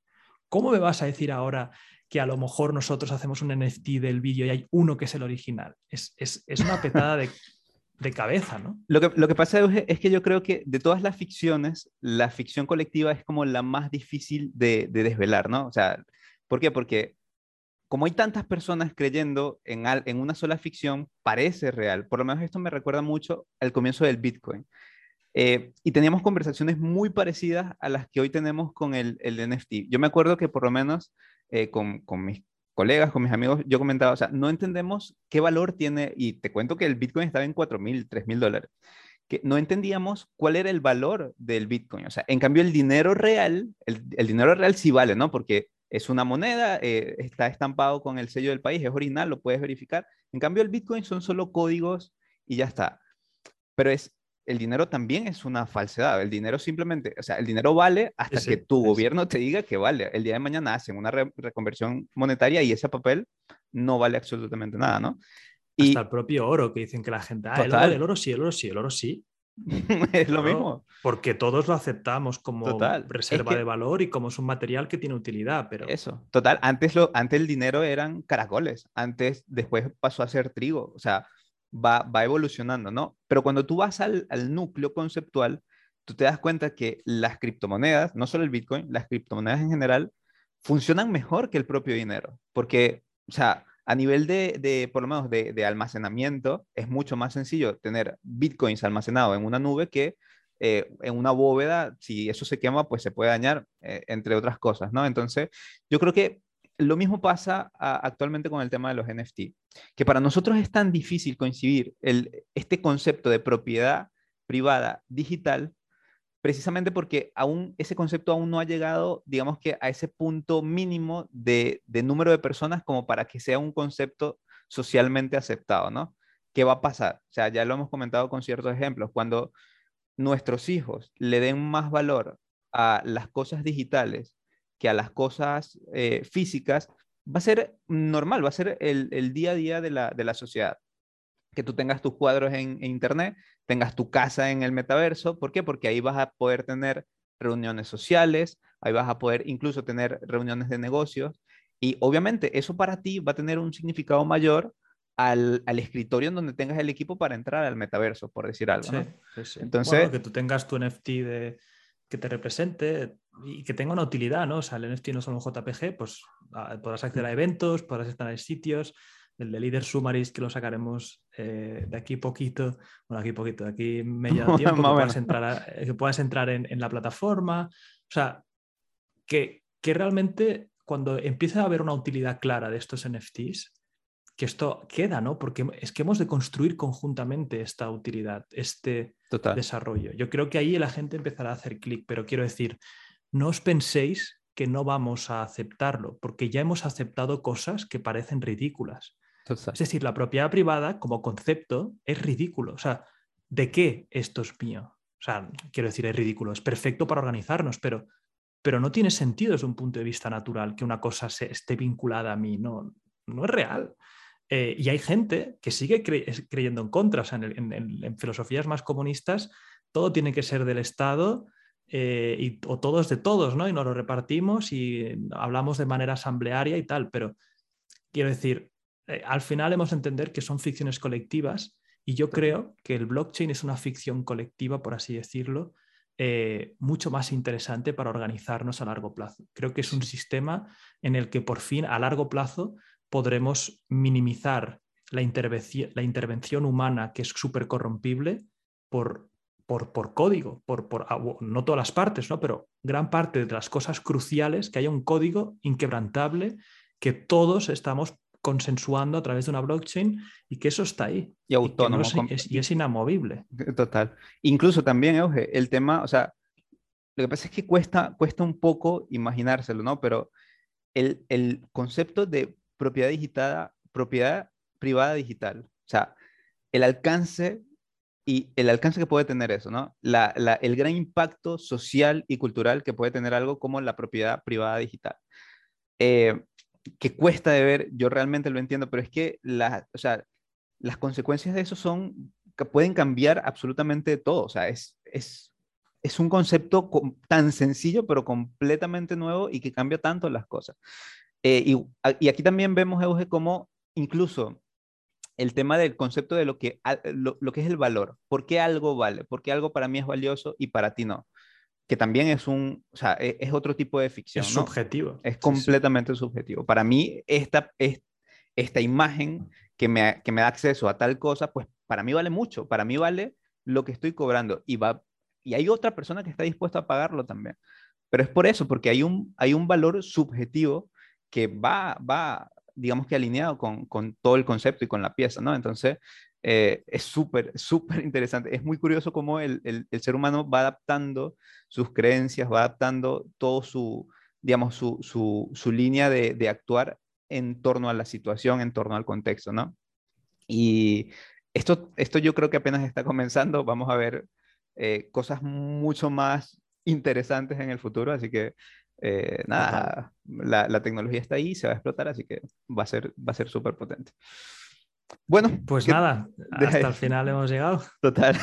¿Cómo me vas a decir ahora que a lo mejor nosotros hacemos un NFT del vídeo y hay uno que es el original? Es, una petada de, de cabeza, ¿no? Lo que, lo que pasa es que yo creo que de todas las ficciones, la ficción colectiva es como la más difícil de, de desvelar, ¿no? O sea, ¿por qué? Porque como hay tantas personas creyendo en, en una sola ficción, parece real. Por lo menos esto me recuerda mucho al comienzo del Bitcoin. Eh, y teníamos conversaciones muy parecidas a las que hoy tenemos con el, el NFT. Yo me acuerdo que por lo menos eh, con, con, mis colegas, con mis amigos, yo comentaba, o sea, no entendemos qué valor tiene, y te cuento que el Bitcoin estaba en 4 mil, 3 mil dólares, que no entendíamos cuál era el valor del Bitcoin. O sea, en cambio el dinero real, el, el dinero real sí vale, ¿no? Porque es una moneda, eh, está estampado con el sello del país, es original, lo puedes verificar. En cambio el Bitcoin son solo códigos y ya está. Pero es el dinero también es una falsedad. El dinero simplemente, o sea, el dinero vale hasta que tu gobierno te diga que vale. El día de mañana hacen una reconversión monetaria y ese papel no vale absolutamente nada, ¿no? Y, hasta el propio oro, que dicen que la gente, ah, el oro, el oro, sí, el oro sí, el oro sí. es lo mismo. Porque todos lo aceptamos como reserva de valor y como es un material que tiene utilidad, pero... Eso, total. Antes, lo, antes el dinero eran caracoles, antes, después pasó a ser trigo. O sea, va, evolucionando, ¿no? Pero cuando tú vas al, núcleo conceptual, tú te das cuenta que las criptomonedas, no solo el Bitcoin, las criptomonedas en general, funcionan mejor que el propio dinero, porque, o sea, a nivel de, por lo menos, de, almacenamiento, es mucho más sencillo tener bitcoins almacenados en una nube que eh, en una bóveda, si eso se quema, pues se puede dañar, eh, entre otras cosas, ¿no? Entonces, yo creo que lo mismo pasa actualmente con el tema de los NFT, que para nosotros es tan difícil coincidir el, este concepto de propiedad privada digital, precisamente porque aún ese concepto aún no ha llegado, digamos que a ese punto mínimo de, de número de personas como para que sea un concepto socialmente aceptado, ¿no? ¿Qué va a pasar? O sea, ya lo hemos comentado con ciertos ejemplos, cuando nuestros hijos le den más valor a las cosas digitales que a las cosas eh, físicas, va a ser normal, va a ser el, día a día de la, sociedad. Que tú tengas tus cuadros en, Internet, tengas tu casa en el metaverso. ¿Por qué? Porque ahí vas a poder tener reuniones sociales, ahí vas a poder incluso tener reuniones de negocios. Y obviamente eso para ti va a tener un significado mayor al, escritorio en donde tengas el equipo para entrar al metaverso, por decir algo. Entonces, que tú tengas tu NFT de, que te represente y que tenga una utilidad, ¿no? O sea, el NFT no solo un JPG, pues ah, podrás acceder a eventos, podrás estar en sitios, el de Leader Sumaris que lo sacaremos eh, de aquí poquito, bueno, aquí poquito, de aquí medio tiempo, que puedas entrar, que puedas entrar en, en, la plataforma. O sea, que, que realmente cuando empieza a haber una utilidad clara de estos NFTs, que esto queda, ¿no? Porque es que hemos de construir conjuntamente esta utilidad, este desarrollo. Yo creo que ahí la gente empezará a hacer clic, pero quiero decir, no os penséis que no vamos a aceptarlo, porque ya hemos aceptado cosas que parecen ridículas. Es decir, la propiedad privada como concepto es ridículo. O sea, ¿de qué esto es mío? O sea, quiero decir, es ridículo, es perfecto para organizarnos, pero, pero no tiene sentido desde un punto de vista natural que una cosa se, esté vinculada a mí, no, no es real. Eh, y hay gente que sigue creyendo en contra. O sea, en, filosofías más comunistas, todo tiene que ser del Estado eh, y, o todo es de todos, ¿no? Y nos lo repartimos y hablamos de manera asamblearia y tal. Pero quiero decir, eh, al final hemos de entender que son ficciones colectivas y yo creo que el blockchain es una ficción colectiva, por así decirlo, mucho más interesante para organizarnos a largo plazo. Creo que es un sistema en el que por fin a largo plazo podremos minimizar la, intervención, la intervención humana, que es súper corrompible, por, por, por, código, por, por, ah, no todas las partes, ¿no? pero gran parte de las cosas cruciales, que haya un código inquebrantable que todos estamos consensuando a través de una blockchain y que eso está ahí. Y autónomo. Y, es, y es, inamovible. Total. Incluso también, Euge, el tema, o sea, lo que pasa es que cuesta, cuesta un poco imaginárselo, ¿no? Pero el, el concepto de propiedad digital, propiedad privada digital. O sea, el alcance y el alcance que puede tener eso, ¿no? La, el gran impacto social y cultural que puede tener algo como la propiedad privada digital. Eh, que cuesta de ver, yo realmente lo entiendo, pero es que la, o sea, las consecuencias de eso son que pueden cambiar absolutamente todo. O sea, es, es, es un concepto tan sencillo, pero completamente nuevo y que cambia tanto las cosas. Eh, y, aquí también vemos, Euge, cómo incluso el tema del concepto de lo que, lo, que es el valor. ¿Por qué algo vale? ¿Por qué algo para mí es valioso y para ti no? Que también es un, o sea, e, es, otro tipo de ficción. Es subjetivo. Es completamente subjetivo. Para mí, esta, esta imagen que me, que me da acceso a tal cosa, pues para mí vale mucho. Para mí vale lo que estoy cobrando y va y hay otra persona que está dispuesta a pagarlo también. Pero es por eso, porque hay un, hay un valor subjetivo que va, va digamos que alineado con, con todo el concepto y con la pieza, ¿no? Entonces, eh, es súper, súper interesante. Es muy curioso cómo el, el, ser humano va adaptando sus creencias, va adaptando todo su, digamos, su, su, su línea de, de, actuar en torno a la situación, en torno al contexto, ¿no? Y esto, esto yo creo que apenas está comenzando. Vamos a ver eh, cosas mucho más interesantes en el futuro, así que eh, nada, la, la, tecnología está ahí, se va a explotar, así que va a ser va a ser súper potente. Bueno, pues nada, hasta el final hemos llegado. Total.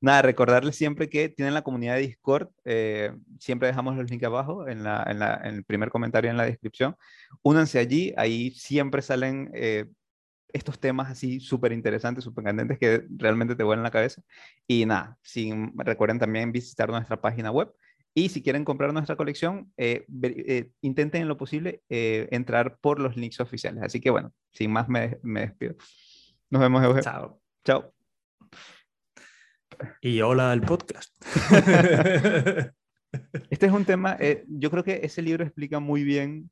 nada, recordarles siempre que tienen la comunidad de Discord. Eh, siempre dejamos los links abajo en, la, en, la, en, el primer comentario en la descripción. Únanse allí, ahí siempre salen eh, estos temas así súper interesantes, súper candentes que realmente te vuelan la cabeza. Y nada, sin, recuerden también visitar nuestra página web. Y si quieren comprar nuestra colección, eh, eh, intenten en lo posible eh, entrar por los links oficiales. Así que bueno, sin más me, me despido. Nos vemos, Eugenio. Chao. Chao. Y hola el podcast. este es un tema, yo creo que ese libro explica muy bien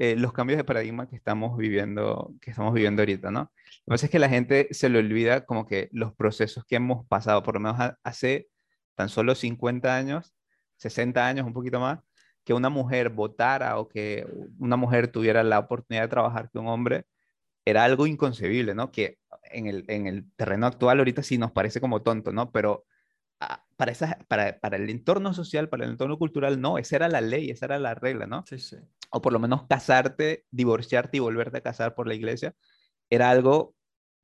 eh, los cambios de paradigma que estamos viviendo, que estamos viviendo ahorita, ¿no? Lo que pasa es que la gente se le olvida como que los procesos que hemos pasado, por lo menos hace tan solo 50 años, 60 años, un poquito más, que una mujer votara o que una mujer tuviera la oportunidad de trabajar que un hombre, era algo inconcebible, ¿no? Que en el, en el terreno actual ahorita sí nos parece como tonto, ¿no? Pero ah, para, esa, para, para el entorno social, para el entorno cultural, no, esa era la ley, esa era la regla, ¿no? Sí, sí o por lo menos casarte, divorciarte y volverte a casar por la iglesia, era algo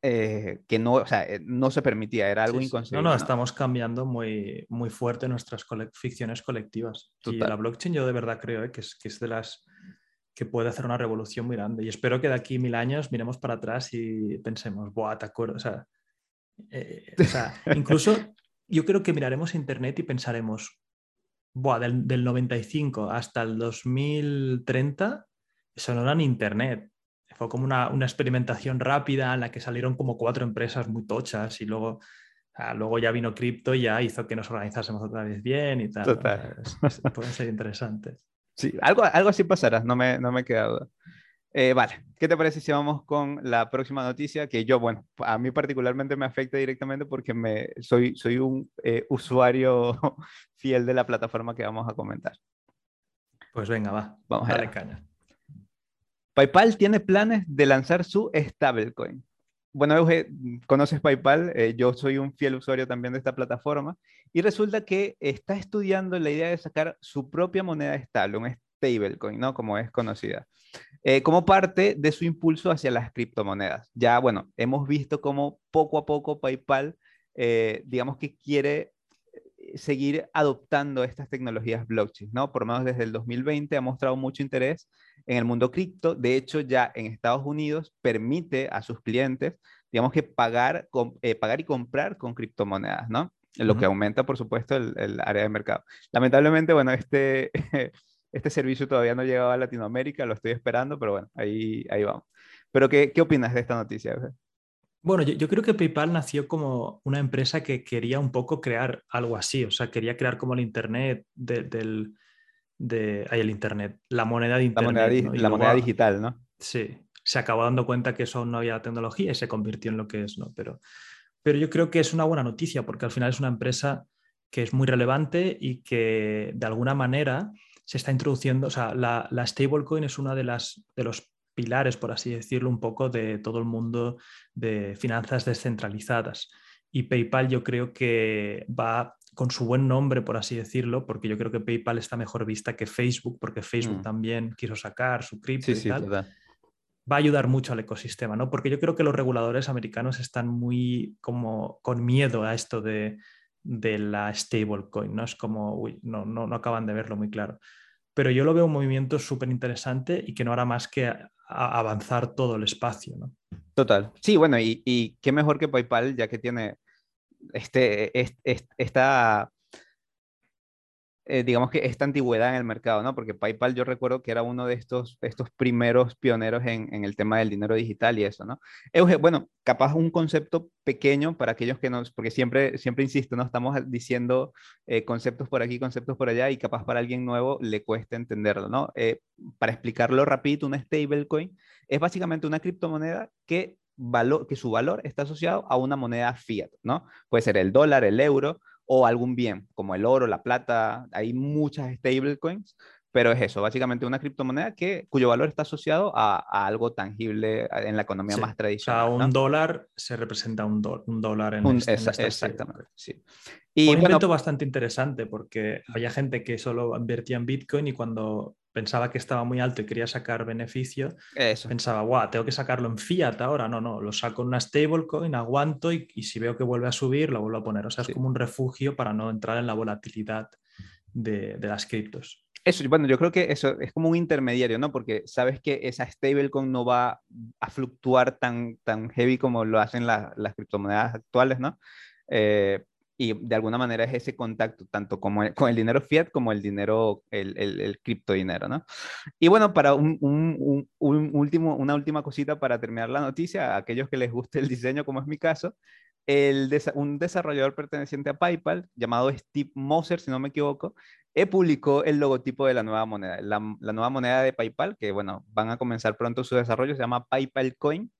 eh, que no, o sea, eh, no se permitía, era algo inconcebible. No, no, estamos cambiando muy, muy fuerte nuestras ficciones colectivas. Y la blockchain yo de verdad creo eh, que, es, que es de las que puede hacer una revolución muy grande. Y espero que de aquí mil años miremos para atrás y pensemos, ¡buah, te acuerdo! O sea, o sea incluso yo creo que miraremos Internet y pensaremos, buah, del, del, 95 hasta el 2030, eso no era ni Internet. Fue como una, una, experimentación rápida en la que salieron como cuatro empresas muy tochas y luego, ah, luego ya vino cripto y ya hizo que nos organizásemos otra vez bien y tal. Total. pueden ser interesantes. Sí, algo, algo así pasará, no me, no me queda duda. Eh, vale, ¿qué te parece si vamos con la próxima noticia? Que yo, bueno, a mí particularmente me afecta directamente porque me, soy, soy un eh, usuario fiel de la plataforma que vamos a comentar. Pues venga, va, vamos a darle caña. PayPal tiene planes de lanzar su stablecoin. Bueno, Euge, conoces PayPal, eh, yo soy un fiel usuario también de esta plataforma y resulta que está estudiando la idea de sacar su propia moneda estable, un stablecoin, ¿no? Como es conocida. Eh, como parte de su impulso hacia las criptomonedas. Ya, bueno, hemos visto cómo poco a poco PayPal, eh, digamos que quiere seguir adoptando estas tecnologías blockchain, ¿no? Por lo menos desde el 2020 ha mostrado mucho interés en el mundo cripto. De hecho, ya en Estados Unidos permite a sus clientes, digamos que pagar, pagar y comprar con criptomonedas, ¿no? Lo que aumenta, por supuesto, el, el, área de mercado. Lamentablemente, bueno, este, Este servicio todavía no ha llegado a Latinoamérica, lo estoy esperando, pero bueno, ahí, ahí vamos. Pero ¿qué, qué opinas de esta noticia? Bueno, yo, yo, creo que PayPal nació como una empresa que quería un poco crear algo así, o sea, quería crear como el Internet del... De, el Internet, la moneda de Internet. La moneda, la moneda digital, ¿no? Sí, se acabó dando cuenta que eso no había tecnología y se convirtió en lo que es, ¿no? Pero, pero yo creo que es una buena noticia porque al final es una empresa que es muy relevante y que de alguna manera se está introduciendo, o sea, la, la stablecoin es una de, las, de los pilares, por así decirlo, un poco de todo el mundo de finanzas descentralizadas. Y PayPal yo creo que va con su buen nombre, por así decirlo, porque yo creo que PayPal está mejor vista que Facebook, porque Facebook mm. también quiso sacar su cripto y tal. Va a ayudar mucho al ecosistema, ¿no? Porque yo creo que los reguladores americanos están muy como con miedo a esto de, de la stablecoin, ¿no? Es como, uy, no, no, no, acaban de verlo muy claro. Pero yo lo veo un movimiento súper interesante y que no hará más que avanzar todo el espacio, ¿no? Total. Sí, bueno, y, y qué mejor que PayPal, ya que tiene este, este, esta eh, digamos que esta antigüedad en el mercado, ¿no? Porque PayPal yo recuerdo que era uno de estos, estos primeros pioneros en, en el tema del dinero digital y eso, ¿no? Euge, bueno, capaz un concepto pequeño para aquellos que nos, porque siempre, siempre insisto, ¿no? Estamos diciendo eh, conceptos por aquí, conceptos por allá y capaz para alguien nuevo le cuesta entenderlo, ¿no? Eh, para explicarlo rapidito, una stablecoin es básicamente una criptomoneda que, valor, que su valor está asociado a una moneda fiat, ¿no? Puede ser el dólar, el euro o algún bien, como el oro, la plata, hay muchas stablecoins, pero es eso, básicamente una criptomoneda que, cuyo valor está asociado a, algo tangible en la economía más tradicional. O sea, un dólar se representa un, un dólar en, un, este, Exactamente, sí. Y un bueno, bastante interesante porque había gente que solo invertía en Bitcoin y cuando pensaba que estaba muy alto y quería sacar beneficio, pensaba, guau, tengo que sacarlo en fiat ahora. No, no, lo saco en una stablecoin, aguanto y, si veo que vuelve a subir, lo vuelvo a poner. O sea, es como un refugio para no entrar en la volatilidad de, las criptos. Eso, bueno, yo creo que eso es como un intermediario, ¿no? Porque sabes que esa stablecoin no va a fluctuar tan, tan heavy como lo hacen las criptomonedas actuales, ¿no? Eh, y de alguna manera es ese contacto, tanto como con el dinero fiat como el dinero, el, el, el criptodinero, ¿no? Y bueno, para un, un, un, último, una última cosita para terminar la noticia, a aquellos que les guste el diseño, como es mi caso, el un desarrollador perteneciente a PayPal, llamado Steve Moser, si no me equivoco, eh, publicó el logotipo de la nueva moneda. La, la nueva moneda de PayPal, que bueno, van a comenzar pronto su desarrollo, se llama PayPal Coin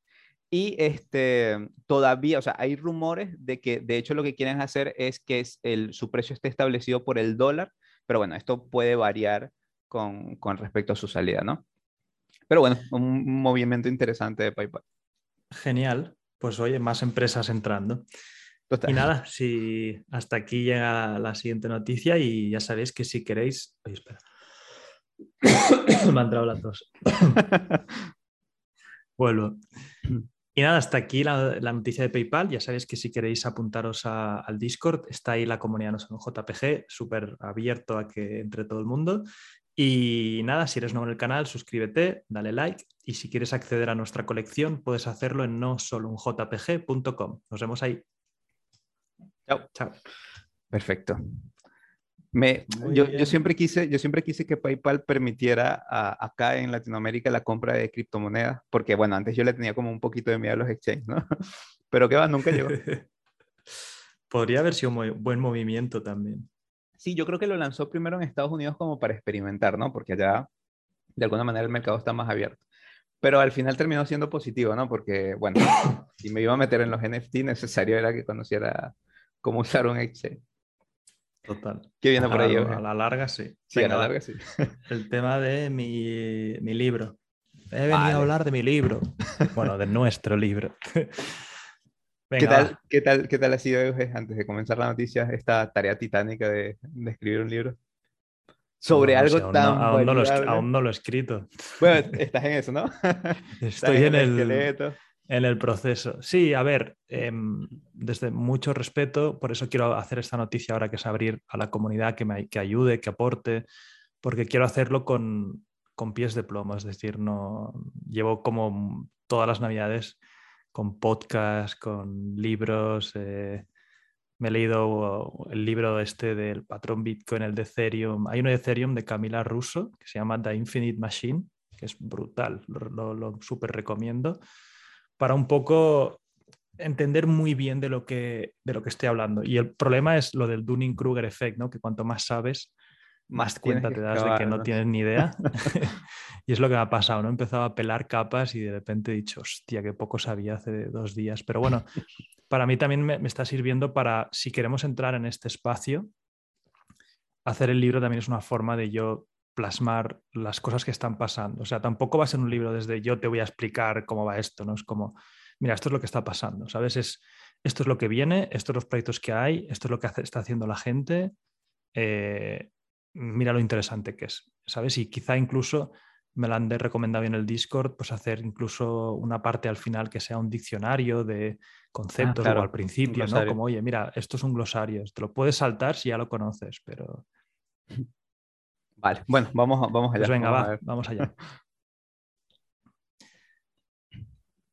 y este, todavía, o sea, hay rumores de que de hecho lo que quieren hacer es que es el, su precio esté establecido por el dólar, pero bueno, esto puede variar con, con respecto a su salida, ¿no? Pero bueno, un, movimiento interesante de PayPal. Genial, pues oye, más empresas entrando. Y nada, si hasta aquí llega la siguiente noticia y ya sabéis que si queréis... Oye, espera. Me ha entrado la tos. Vuelvo. Y nada, hasta aquí la, noticia de PayPal. Ya sabéis que si queréis apuntaros al Discord, está ahí la comunidad no son JPG, súper abierto a que entre todo el mundo. Y nada, si eres nuevo en el canal, suscríbete, dale like. Y si quieres acceder a nuestra colección, puedes hacerlo en no solo un jpg.com. Nos vemos ahí. Chao. Chao. Perfecto. Me, yo, yo, siempre quise, yo siempre quise que PayPal permitiera acá en Latinoamérica la compra de criptomonedas, porque bueno, antes yo le tenía como un poquito de miedo a los exchanges, ¿no? Pero que va, nunca llegó. Podría haber sido un buen movimiento también. Sí, yo creo que lo lanzó primero en Estados Unidos como para experimentar, ¿no? Porque allá de alguna manera el mercado está más abierto. Pero al final terminó siendo positivo, ¿no? Porque, bueno, si me iba a meter en los NFT, necesario era que conociera cómo usar un exchange. Total. ¿Qué viene por ahí? A la larga, sí. Sí, a la larga, sí. El tema de mi, mi libro. He venido a hablar de mi libro. Bueno, de nuestro libro. ¿Qué, tal, ¿qué, tal, ¿Qué tal ha sido, Euge, antes de comenzar la noticia, esta tarea titánica de, de escribir un libro? Sobre algo tan. aún, no lo, aún, no lo, he escrito. Bueno, estás en eso, ¿no? Estoy en, el. Esqueleto. En el proceso. Sí, a ver, em, desde mucho respeto, por eso quiero hacer esta noticia ahora, que es abrir a la comunidad que me que ayude, que aporte, porque quiero hacerlo con, con pies de plomo, es decir, no llevo como todas las navidades con podcast, con libros. Eh, me he leído el libro este del patrón Bitcoin, el de Ethereum. Hay uno de Ethereum de Camila Russo que se llama The Infinite Machine, que es brutal, lo, lo, lo súper recomiendo para un poco entender muy bien de lo, que, de lo que estoy hablando. Y el problema es lo del Dunning-Kruger effect, ¿no? que cuanto más sabes, más, cuenta te das de que no, tienes ni idea. y es lo que me ha pasado, ¿no? He empezado a pelar capas y de repente he dicho, hostia, qué poco sabía hace dos días. Pero bueno, para mí también me, me está sirviendo para, si queremos entrar en este espacio, hacer el libro también es una forma de yo plasmar las cosas que están pasando. O sea, tampoco va a ser un libro desde yo te voy a explicar cómo va esto, ¿no? Es como, mira, esto es lo que está pasando, ¿sabes? Es, esto es lo que viene, estos son los proyectos que hay, esto es lo que está haciendo la gente, eh, mira lo interesante que es, ¿sabes? Y quizá incluso me lo han recomendado en el Discord, pues hacer incluso una parte al final que sea un diccionario de conceptos ah, o al principio, ¿no? Como, oye, mira, esto es un glosario, te lo puedes saltar si ya lo conoces, pero... Vale, bueno, vamos, vamos allá. Pues venga, vamos va, vamos allá.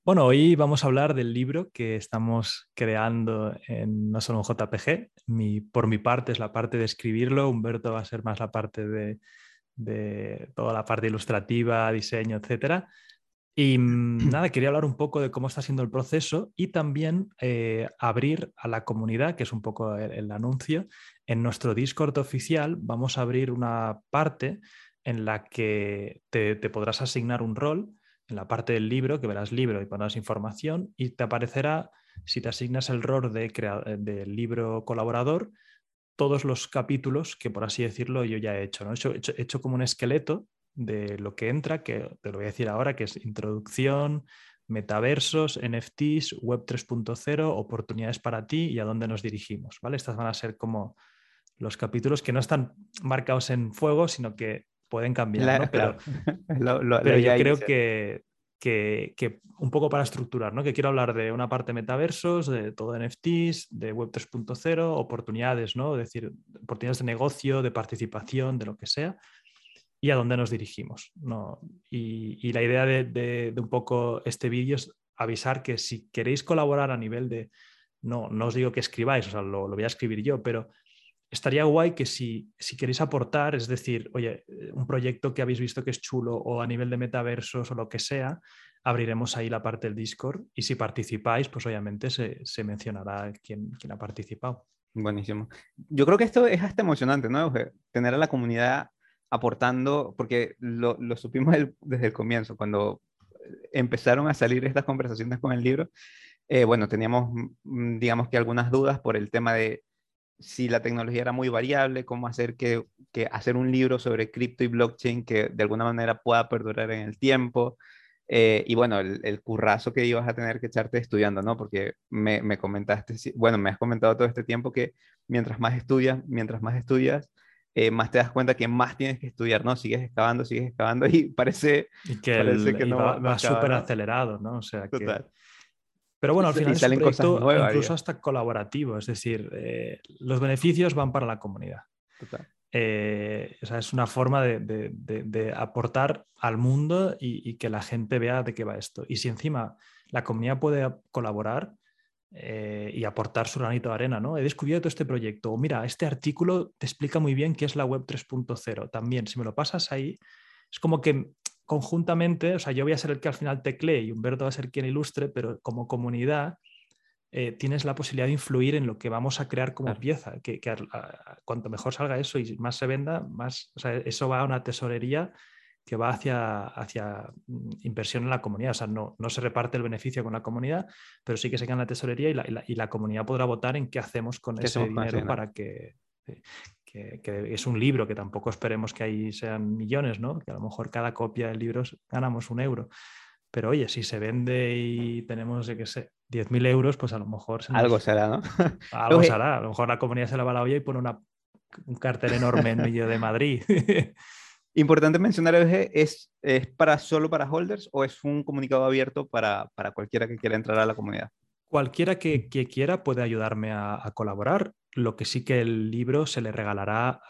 Bueno, hoy vamos a hablar del libro que estamos creando en No Solo un JPG. Mi, por mi parte es la parte de escribirlo, Humberto va a ser más la parte de, de toda la parte ilustrativa, diseño, etcétera. Y mm, nada, quería hablar un poco de cómo está siendo el proceso y también eh, abrir a la comunidad, que es un poco el, anuncio. En nuestro Discord oficial vamos a abrir una parte en la que te, podrás asignar un rol en la parte del libro, que verás libro y pondrás información y te aparecerá, si te asignas el rol de, del libro colaborador, todos los capítulos que, por así decirlo, yo ya he hecho. ¿no? He, hecho, he hecho como un esqueleto de lo que entra, que te lo voy a decir ahora, que es introducción, metaversos, NFTs, Web 3.0, oportunidades para ti y a dónde nos dirigimos. ¿vale? Estas van a ser como los capítulos que no están marcados en fuego, sino que pueden cambiar. Pero, pero yo creo que, que, un poco para estructurar, ¿no? que quiero hablar de una parte metaversos, de todo NFTs, de Web 3.0, oportunidades, ¿no? es decir, oportunidades de negocio, de participación, de lo que sea, y a dónde nos dirigimos. ¿no? Y, la idea de, un poco este vídeo es avisar que si queréis colaborar a nivel de, no, no os digo que escribáis, o sea, lo, voy a escribir yo, pero estaría guay que si, si queréis aportar, es decir, oye, un proyecto que habéis visto que es chulo o a nivel de metaversos o lo que sea, abriremos ahí la parte del Discord y si participáis, pues obviamente se, se mencionará quién, quién ha participado. Buenísimo. Yo creo que esto es hasta emocionante, ¿no? Tener a la comunidad aportando, porque lo, supimos desde el comienzo, cuando empezaron a salir estas conversaciones con el libro, eh, bueno, teníamos, mm, digamos que algunas dudas por el tema de si la tecnología era muy variable, cómo hacer que, hacer un libro sobre cripto y blockchain que de alguna manera pueda perdurar en el tiempo. Eh, y bueno, el, currazo que ibas a tener que echarte estudiando, ¿no? Porque me, me, comentaste, bueno, me has comentado todo este tiempo que mientras más estudias, mientras más estudias, eh, más te das cuenta que más tienes que estudiar, ¿no? Sigues excavando, sigues excavando y parece, que, parece que no va, súper acelerado, ¿no? O sea, que... Pero bueno, al final es un proyecto incluso hasta colaborativo, es decir, eh, los beneficios van para la comunidad. Eh, o sea, es una forma de, de, de, aportar al mundo y, y, que la gente vea de qué va esto. Y si encima la comunidad puede colaborar, eh, y aportar su granito de arena, ¿no? He descubierto este proyecto, o mira, este artículo te explica muy bien qué es la web 3.0. También, si me lo pasas ahí, es como que conjuntamente, o sea, yo voy a ser el que al final teclee y Humberto va a ser quien ilustre, pero como comunidad eh, tienes la posibilidad de influir en lo que vamos a crear como pieza, que, cuanto mejor salga eso y más se venda, más, o sea, eso va a una tesorería que va hacia, hacia mm, inversión en la comunidad. O sea, no, no se reparte el beneficio con la comunidad, pero sí que se gana la tesorería y la, y la, comunidad podrá votar en qué hacemos con ese dinero para que, que, que, es un libro, que tampoco esperemos que ahí sean millones, ¿no? Que a lo mejor cada copia del libro ganamos un euro. Pero oye, si se vende y tenemos, yo qué sé, 10.000 euros, pues a lo mejor... Algo será, ¿no? Algo será. A lo mejor la comunidad se la va a la olla y pone una, un cartel enorme en medio de Madrid. Importante mencionar, ¿es, ¿es para solo para holders o es un comunicado abierto para, para cualquiera que quiera entrar a la comunidad? Cualquiera que, quiera puede ayudarme a, colaborar. Lo que sí que el libro se le regalará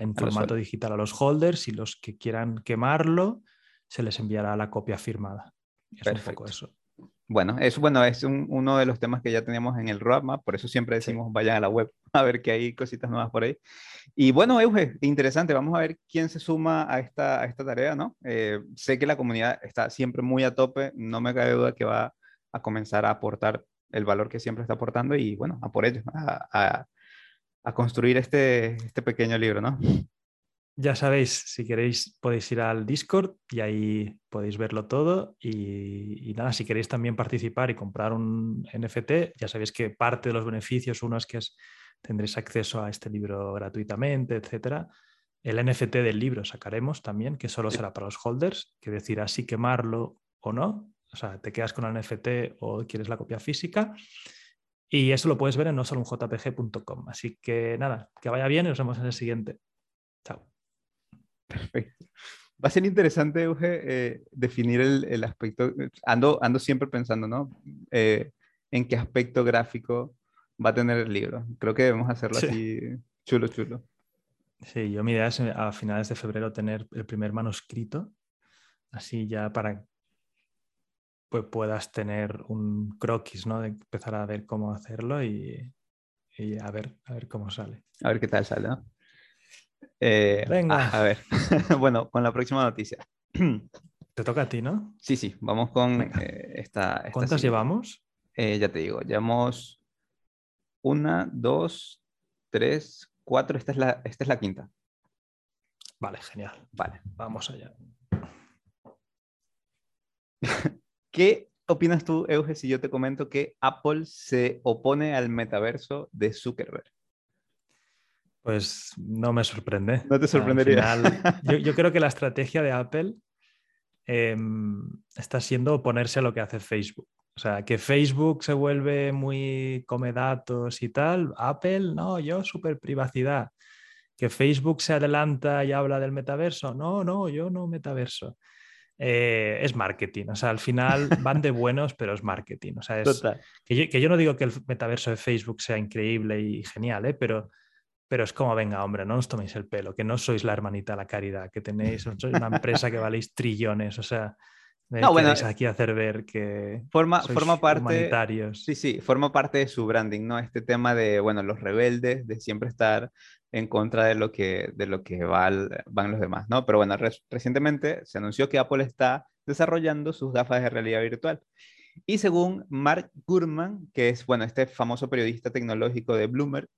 en formato digital a los holders y los que quieran quemarlo se les enviará la copia firmada. Es un poco eso. Bueno, es, bueno, es uno de los temas que ya teníamos en el roadmap, por eso siempre decimos vayan a la web a ver que hay cositas nuevas por ahí. Y bueno, Euge, interesante, vamos a ver quién se suma a esta, a esta tarea, ¿no? Eh, sé que la comunidad está siempre muy a tope, no me cabe duda que va a comenzar a aportar el valor que siempre está aportando y bueno, a por ello, a, a, a construir este, este pequeño libro, ¿no? Ya sabéis, si queréis podéis ir al Discord y ahí podéis verlo todo. Y, nada, si queréis también participar y comprar un NFT, ya sabéis que parte de los beneficios, uno es que tendréis acceso a este libro gratuitamente, etcétera. El NFT del libro sacaremos también, que solo será para los holders, que decidirá si quemarlo o no. O sea, te quedas con el NFT o quieres la copia física. Y eso lo puedes ver en nosolunjpg.com. Así que nada, que vaya bien y nos vemos en el siguiente. Chao. Perfecto. Va a ser interesante, Euge, eh, definir el, aspecto. Ando, ando siempre pensando, ¿no? Eh, en qué aspecto gráfico va a tener el libro. Creo que debemos hacerlo así chulo, chulo. Sí, yo mi idea es eh, a finales de febrero tener el primer manuscrito, así ya para pues puedas tener un croquis, ¿no? De empezar a ver cómo hacerlo y, y a, ver, a ver cómo sale. A ver qué tal sale, ¿no? Eh, Venga. A, a ver, bueno, con la próxima noticia. Te toca a ti, ¿no? Sí, sí, vamos con eh, esta, esta ¿Cuántas siguiente. llevamos? Eh, ya te digo, llevamos una, dos, tres, cuatro. Esta es la, esta es la quinta. Vale, genial. Vale. Vamos allá. ¿Qué opinas tú, Euge, si yo te comento que Apple se opone al metaverso de Zuckerberg? Pues no me sorprende. No te Al sorprendería. final, yo, yo creo que la estrategia de Apple em, está siendo oponerse a lo que hace Facebook. O sea, que Facebook se vuelve muy come datos y tal. Apple, no, yo súper privacidad. Que Facebook se adelanta y habla del metaverso. No, no, yo no metaverso. Eh, es marketing. O sea, al final van de buenos, pero es marketing. O sea, es, que yo, que yo no digo que el metaverso de Facebook sea increíble y genial, ¿eh? pero, pero es como, venga, hombre, no os toméis el pelo, que no sois la hermanita de la caridad, que tenéis, sois una empresa que valéis trillones, o sea, me No, bueno, aquí hacer ver que Forma, sois forma parte, sí, sí, forma parte de su branding, ¿no? Este tema de, bueno, los rebeldes, de siempre estar en contra de lo que, de lo que va al- van los demás, ¿no? Pero bueno, re- recientemente se anunció que Apple está desarrollando sus gafas de realidad virtual. Y según Mark Gurman, que es, bueno, este famoso periodista tecnológico de Bloomberg,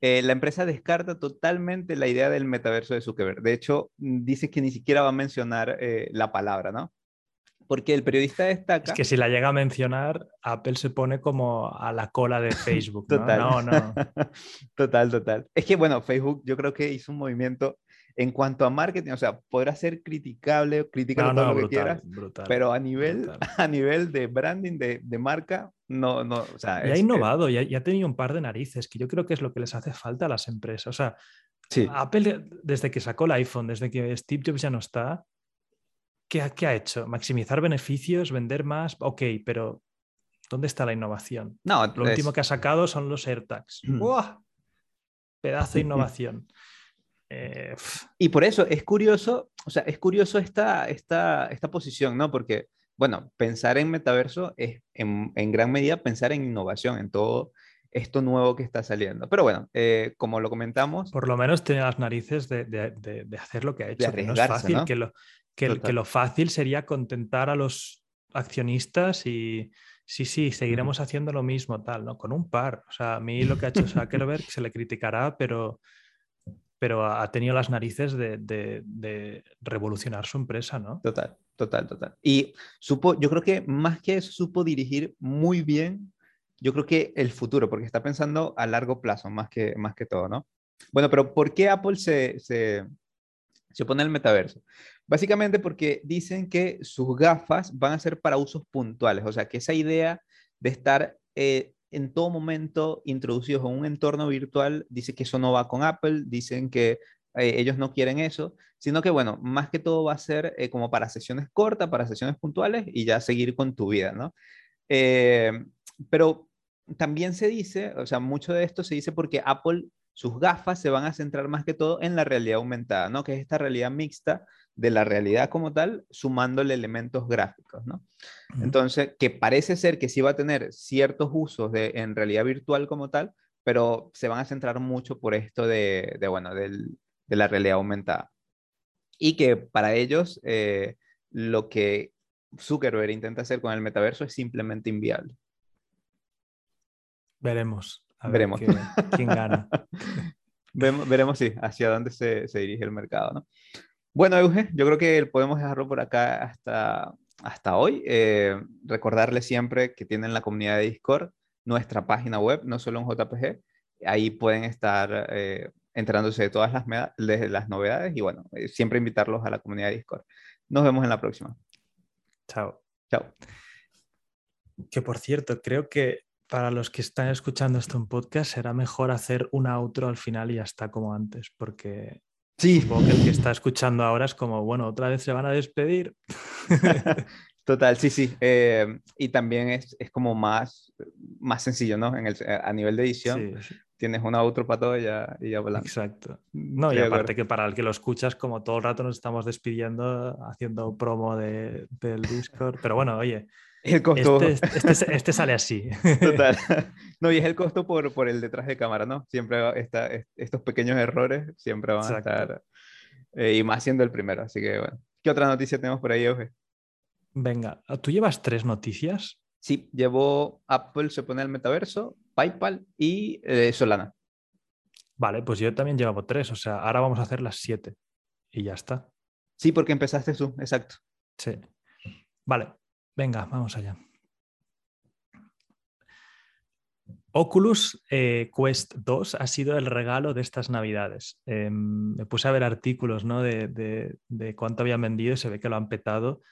eh, la empresa descarta totalmente la idea del metaverso de Zuckerberg. De hecho, dice que ni siquiera va a mencionar eh, la palabra, ¿no? Porque el periodista destaca... Es que si la llega a mencionar, Apple se pone como a la cola de Facebook. ¿no? Total. No, no. total, total. Es que, bueno, Facebook yo creo que hizo un movimiento en cuanto a marketing, o sea, podrá ser criticable, criticable No, todo no, lo que brutal, quieras, brutal, pero a nivel, brutal. a nivel de branding, de, de marca, no, no, o sea, Y ha innovado y ha, y ha tenido un par de narices, que yo creo que es lo que les hace falta a las empresas. O sea, Sí, Apple, desde que sacó el iPhone, desde que Steve Jobs ya no está, ¿qué ha, qué ha hecho? ¿Maximizar beneficios? ¿Vender más? Ok, pero ¿dónde está la innovación? no, Lo es- último que ha sacado son los AirTags. ¡Buah! Pedazo de innovación. Eh, Y por eso es curioso, o sea, es curioso esta, esta, esta posición, ¿no? Porque, bueno, pensar en metaverso es en, en gran medida pensar en innovación, en todo esto nuevo que está saliendo. Pero bueno, eh, como lo comentamos, por lo menos tiene las narices de, de- de- de hacer lo que ha hecho. que no es fácil, ¿no? que, lo, que, que lo fácil sería contentar a los accionistas y sí, sí, seguiremos haciendo lo mismo, tal, ¿no? Con un par. O sea, a mí lo que ha hecho Zuckerberg se le criticará, pero, pero ha tenido las narices de, de- de revolucionar su empresa, ¿no? Total, total, total. Y supo, yo creo que más que eso, supo dirigir muy bien, yo creo que el futuro, porque está pensando a largo plazo más que, más que todo, ¿no? Bueno, pero ¿por qué Apple se, se, se opone al metaverso? Básicamente porque dicen que sus gafas van a ser para usos puntuales, o sea, que esa idea de estar eh, en todo momento introducidos en un entorno virtual, dice que eso no va con Apple, dicen que eh, ellos no quieren eso, sino que bueno, más que todo va a ser eh, como para sesiones cortas, para sesiones puntuales y ya seguir con tu vida, ¿no? Pero también se dice, o sea, mucho de esto se dice porque Apple, sus gafas se van a centrar más que todo en la realidad aumentada, ¿no? Que es esta realidad mixta de la realidad como tal, sumándole elementos gráficos, ¿no? Entonces, que parece ser que sí va a tener ciertos usos de, en realidad virtual como tal, pero se van a centrar mucho por esto de, de, bueno, del- de la realidad aumentada. Y que para ellos eh, lo que Zuckerberg intenta hacer con el metaverso es simplemente inviable. Veremos. A ver Veremos. qué- quién gana. Vemo- veremos sí, hacia dónde se, se dirige el mercado, ¿no? Bueno, Euge, yo creo que podemos dejarlo por acá hasta, hasta hoy. Eh, recordarles siempre que tienen la comunidad de Discord, nuestra página web, no solo en JPG. Ahí pueden estar eh, enterándose de todas las, de las novedades y bueno, eh, siempre invitarlos a la comunidad de Discord. Nos vemos en la próxima. Chao. Chao. Que por cierto, creo que para los que están escuchando esto en podcast será mejor hacer un outro al final y ya está como antes, porque Sí, supongo que el que está escuchando ahora es como, bueno, otra vez se van a despedir. total, sí, sí. Eh, y también es, es como más, más sencillo, ¿no? En el, a nivel de edición, Sí, sí, tienes una outro para todo y ya, y ya volando. exacto. No, y aparte que para el que lo escuchas, como todo el rato nos estamos despidiendo, haciendo promo de- del Discord. Pero bueno, oye, El costo. Este, este, este, sale así. Total. No, y es el costo por, por el detrás de cámara, ¿no? Siempre está, estos pequeños errores siempre van a estar. Eh, y más siendo el primero. Así que, bueno. ¿Qué otra noticia tenemos por ahí, Euge? Venga, ¿tú llevas tres noticias? Sí, llevo Apple se pone el metaverso, PayPal y eh, Solana. Vale, pues yo también llevo tres, o sea, ahora vamos a hacer las siete y ya está. Sí, porque empezaste tú, exacto. Sí. Vale, venga, vamos allá. Oculus eh, Quest 2 ha sido el regalo de estas navidades. Em, me puse a ver artículos ¿no? de, cuánto habían vendido y se ve que lo han petado.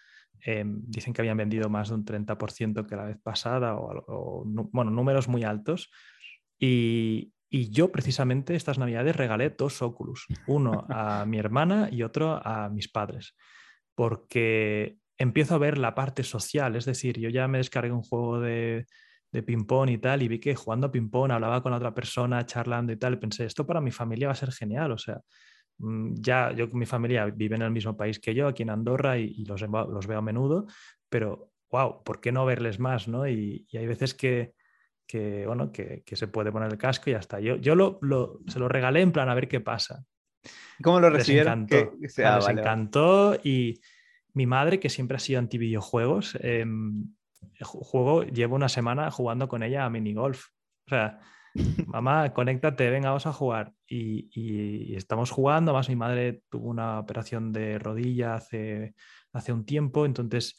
Em, dicen que habían vendido más de un 30% que la vez pasada o, bueno, números muy altos. Y, y, yo precisamente estas navidades regalé dos Oculus, uno a mi hermana y otro a mis padres, porque empiezo a ver la parte social, es decir, yo ya me descargué un juego de de ping-pong y tal, y vi que jugando a ping-pong hablaba con otra persona, charlando y tal, y pensé, esto para mi familia va a ser genial, o sea, mm, ya yo mi familia vive en el mismo país que yo, aquí en Andorra, y, los, los, veo a menudo, pero, wow, ¿por qué no verles más? ¿no? Y, hay veces que, que bueno, que, que, se puede poner el casco y ya está. Yo, yo lo, lo, se lo regalé en plan a ver qué pasa. ¿Cómo lo recibieron? Les encantó, les encantó y mi madre, que siempre ha sido anti videojuegos, eh, juego, llevo una semana jugando con ella a minigolf. O sea, mamá, conéctate, venga, vamos a jugar. Y, estamos jugando, más mi madre tuvo una operación de rodilla hace, hace un tiempo, entonces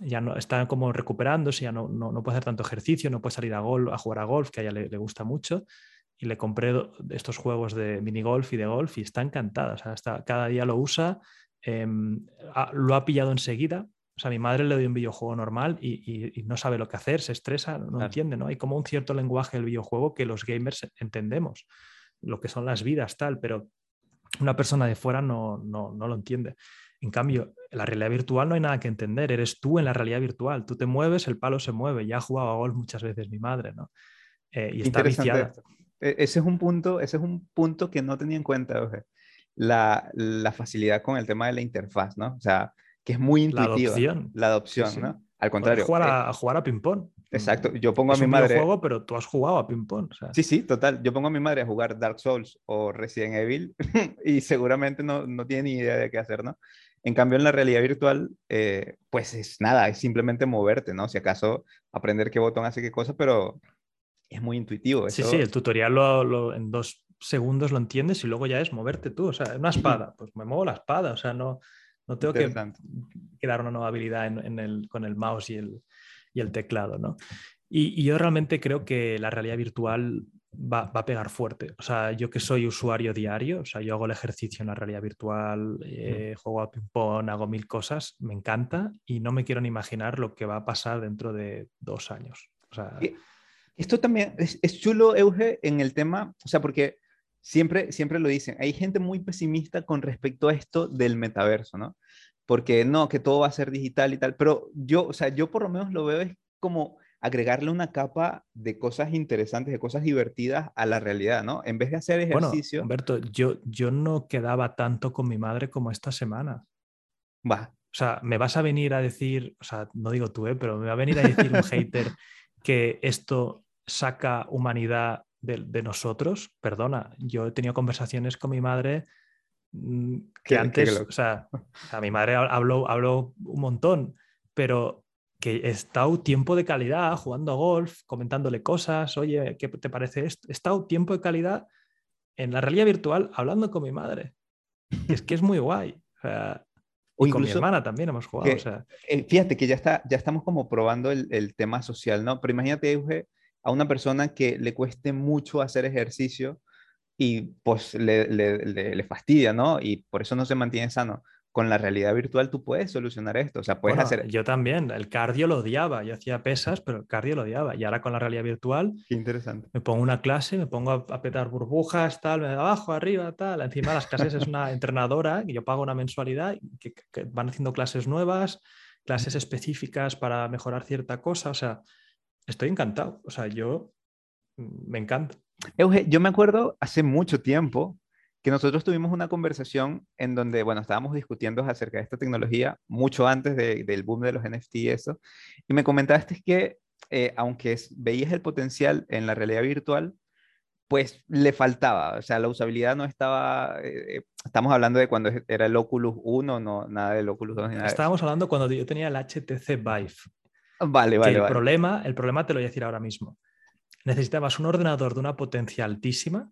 ya no está como recuperándose, ya no, no, puede hacer tanto ejercicio, no puede salir a, a jugar a golf, que a ella le, gusta mucho. Y le compré estos juegos de minigolf y de golf y está encantada. O sea, está, cada día lo usa, em, lo ha pillado enseguida o sea, a mi madre le doy un videojuego normal y, no sabe lo que hacer, se estresa, no entiende, ¿no? Hay como un cierto lenguaje del videojuego que los gamers entendemos, lo que son las vidas, tal, pero una persona de fuera no, no, no lo entiende. En cambio, en la realidad virtual no hay nada que entender, eres tú en la realidad virtual, tú te mueves, el palo se mueve, ya ha jugado a golf muchas veces mi madre, ¿no? Eh, y está viciada. E, ese es un punto, ese es un punto que no tenía en cuenta, la, la facilidad con el tema de la interfaz, ¿no? O sea, que es muy intuitiva. La adopción. La adopción, ¿no? Al contrario. Jugar a, eh, jugar a ping-pong. Exacto. Yo pongo a mi madre. juego, pero tú has jugado a ping-pong. Sí, sí, total. Yo pongo a mi madre a jugar Dark Souls o Resident Evil y seguramente no, no tiene ni idea de qué hacer, ¿no? En cambio, en la realidad virtual, eh, pues es nada, es simplemente moverte, ¿no? Si acaso aprender qué botón hace qué cosa, pero es muy intuitivo. Sí, sí, el tutorial lo, en dos segundos lo entiendes y luego ya es moverte tú. O sea, una espada, pues me muevo la espada, o sea, no, no tengo que, dar una nueva habilidad en, el, con el mouse y el, y el teclado, ¿no? Y, yo realmente creo que la realidad virtual va, va, a pegar fuerte. O sea, yo que soy usuario diario, o sea, yo hago el ejercicio en la realidad virtual, eh, juego a ping-pong, hago mil cosas, me encanta y no me quiero ni imaginar lo que va a pasar dentro de dos años. O sea, esto también es, es, chulo, Euge, en el tema, o sea, porque siempre, siempre lo dicen, hay gente muy pesimista con respecto a esto del metaverso, ¿no? Porque no, que todo va a ser digital y tal, pero yo, o sea, yo por lo menos lo veo es como agregarle una capa de cosas interesantes, de cosas divertidas a la realidad, ¿no? En vez de hacer ejercicio. Bueno, Humberto, yo, yo no quedaba tanto con mi madre como esta semana. Va. O sea, me vas a venir a decir, o sea, no digo tú, ¿eh? pero me va a venir a decir un hater que esto saca humanidad de, nosotros, perdona, yo he tenido conversaciones con mi madre mm, que antes, o sea, a mi madre habló, habló un montón, pero que he estado tiempo de calidad jugando a golf, comentándole cosas, oye, ¿qué te parece esto? He estado tiempo de calidad en la realidad virtual hablando con mi madre. Es que es muy guay. O, con mi hermana también hemos jugado. Eh, fíjate que ya, está, ya estamos como probando el, el tema social, ¿no? Pero imagínate, Euge, a una persona que le cueste mucho hacer ejercicio y pues le, le, fastidia, ¿no? Y por eso no se mantiene sano. Con la realidad virtual tú puedes solucionar esto, o sea, puedes hacer... Yo también, el cardio lo odiaba, yo hacía pesas, pero el cardio lo odiaba. Y ahora con la realidad virtual... Qué interesante. Me pongo una clase, me pongo a, petar burbujas, tal, abajo, arriba, tal. Encima las clases es una entrenadora y yo pago una mensualidad que, que van haciendo clases nuevas, clases específicas para mejorar cierta cosa, o sea estoy encantado. O sea, yo mm, me encanta. Euge, yo me acuerdo hace mucho tiempo que nosotros tuvimos una conversación en donde, bueno, estábamos discutiendo acerca de esta tecnología mucho antes del boom de los NFT y eso, y me comentaste que eh, aunque veías el potencial en la realidad virtual, pues le faltaba, o sea, la usabilidad no estaba, eh, eh, estamos hablando de cuando era el Oculus 1, no, nada del Oculus 2. Nada Estábamos hablando cuando yo tenía el HTC Vive. Vale, vale. el, Problema, el problema te lo voy a decir ahora mismo. Necesitabas un ordenador de una potencia altísima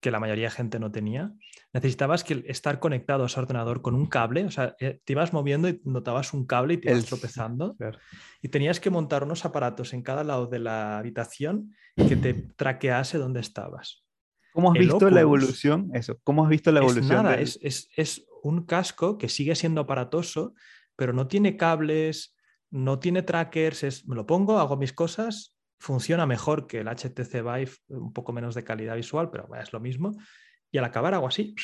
que la mayoría de gente no tenía, necesitabas que estar conectado a ese ordenador con un cable, o sea, eh, te ibas moviendo y notabas un cable y te ibas tropezando. Y tenías que montar unos aparatos en cada lado de la habitación que te traquease dónde estabas. ¿Cómo has visto la evolución? Eso, ¿cómo has visto la evolución? Es, es, es, un casco que sigue siendo aparatoso, pero no tiene cables, no tiene trackers, es, me lo pongo, hago mis cosas funciona mejor que el HTC Vive, un poco menos de calidad visual, pero es lo mismo. Y al acabar hago así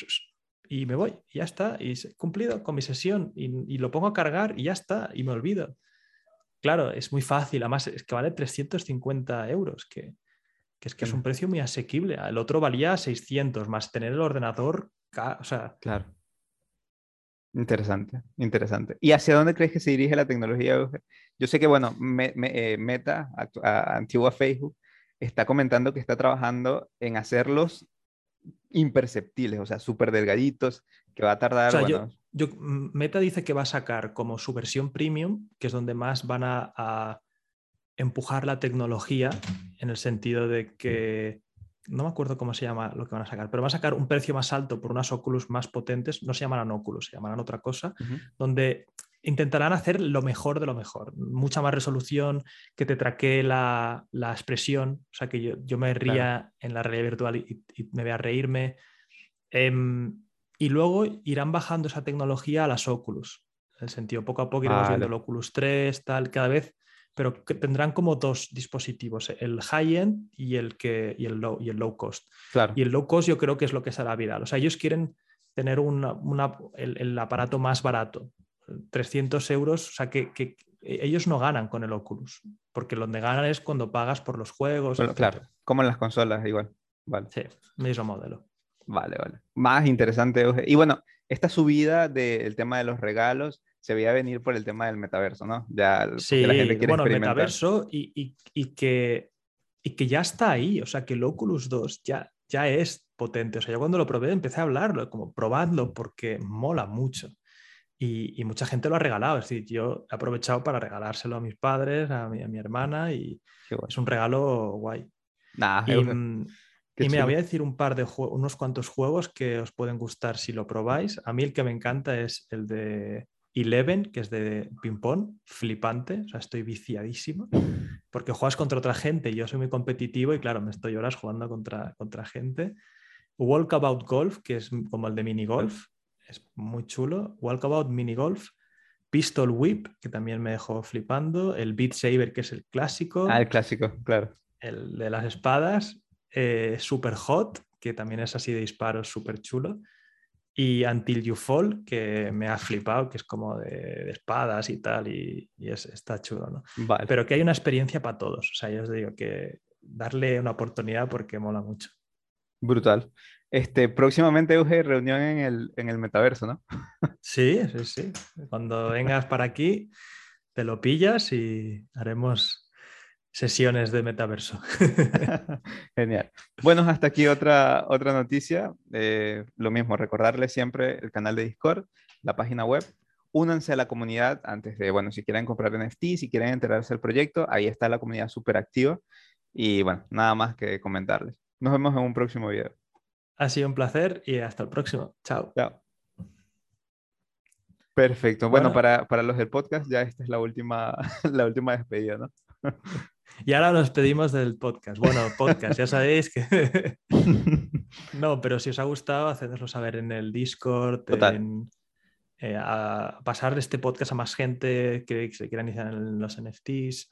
y me voy, y ya está, y he cumplido con mi sesión y, lo pongo a cargar y ya está, y me olvido. Claro, es muy fácil, además es que vale 350 euros, que, es que es un precio muy asequible. El otro valía 600, más tener el ordenador, o sea... Claro. Interesante, interesante. ¿Y hacia dónde crees que se dirige la tecnología? Yo sé que, bueno, eh, Meta, antigua Facebook, está comentando que está trabajando en hacerlos imperceptibles, o sea, súper delgaditos, que va a tardar. yo, mm, Meta dice que va a sacar como su versión premium, que es donde más van a empujar la tecnología, en el sentido de que no me acuerdo cómo se llama lo que van a sacar, pero van a sacar un precio más alto por unas Oculus más potentes, no se llamarán Oculus, se llamarán otra cosa, donde intentarán hacer lo mejor de lo mejor, mucha más resolución, que te traquee la, expresión, o sea, que yo, me ría en la realidad virtual y, me vea reírme. Em, y luego irán bajando esa tecnología a las Oculus, en el sentido, poco a poco iremos viendo el Oculus 3, tal, cada vez pero que tendrán como dos dispositivos, el high-end y el, que, y el, low, y el low cost. Y el low cost yo creo que es lo que será viral. O sea, ellos quieren tener una, el, aparato más barato, 300 euros, o sea, que, que, ellos no ganan con el Oculus, porque donde ganan es cuando pagas por los juegos. claro, como en las consolas igual. Vale. Sí, mismo modelo. Vale, vale. Más interesante. Y bueno, esta subida del tema de los regalos, se veía venir por el tema del metaverso, ¿no? Ya sí, la gente quiere bueno, el metaverso y, que, y que ya está ahí, o sea, que el Oculus 2 ya, ya es potente. O sea, yo cuando lo probé empecé a hablarlo, como probadlo porque mola mucho. Y, mucha gente lo ha regalado. Es decir, yo he aprovechado para regalárselo a mis padres, a mi, a mi hermana y es un regalo guay. Nah, y, mm, y me voy a decir un par de unos cuantos juegos que os pueden gustar si lo probáis. A mí el que me encanta es el de Eleven, que es de ping-pong, flipante, o sea, estoy viciadísimo, porque juegas contra otra gente y yo soy muy competitivo y claro, me estoy horas jugando contra, contra gente. Walkabout Golf, que es como el de mini golf, es muy chulo. Walkabout Mini Golf. Pistol Whip, que también me dejó flipando. El Beat Saber, que es el clásico. Ah, el clásico, claro. El de las espadas. Eh, Super Hot, que también es así de disparos, súper chulo y Until You Fall, que me ha flipado, que es como de, espadas y tal, y, es, está chulo, ¿no? Pero que hay una experiencia para todos. O sea, yo os digo que darle una oportunidad porque mola mucho. Brutal. Este, próximamente, Euge, reunión en el, en el metaverso, ¿no? sí, sí, sí. Cuando vengas para aquí, te lo pillas y haremos sesiones de metaverso. Genial. Bueno, hasta aquí otra, otra noticia. Eh, lo mismo, recordarles siempre el canal de Discord, la página web. Únanse a la comunidad antes de, bueno, si quieren comprar NFT, si quieren enterarse del proyecto, ahí está la comunidad súper activa. Y bueno, nada más que comentarles. Nos vemos en un próximo video. Ha sido un placer y hasta el próximo. Chao. Chao. Perfecto. Bueno, para, para, los del podcast, ya esta es la última, la última despedida, ¿no? Y ahora nos pedimos del podcast. Bueno, podcast, ya sabéis que... no, pero si os ha gustado, hacednoslo saber en el Discord, eh, a pasar este podcast a más gente que se quiera iniciar en los NFTs.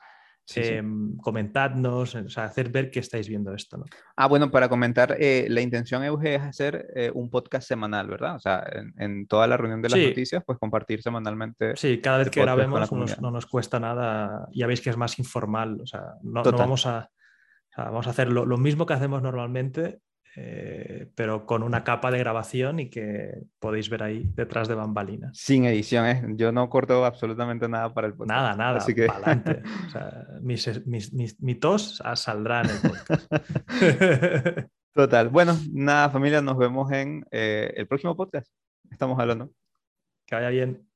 Em, comentadnos, o sea, hacer ver que estáis viendo esto. ¿no? Ah, bueno, para comentar, eh, la intención, Euge, es hacer eh, un podcast semanal, ¿verdad? O sea, en, toda la reunión de las noticias, pues compartir semanalmente. Sí, cada vez que grabemos no nos, cuesta nada. Ya veis que es más informal, o sea, no, vamos a, vamos a hacer lo, mismo que hacemos normalmente, eh, pero con una capa de grabación y que podéis ver ahí detrás de bambalinas. Sin ediciones, yo no corto absolutamente nada para el podcast. Nada, nada, así que... adelante. O sea, mis, mis, mis, mi tos saldrá en el podcast. Total. Bueno, nada, familia, nos vemos en eh, el próximo podcast. Estamos hablando. Que vaya bien.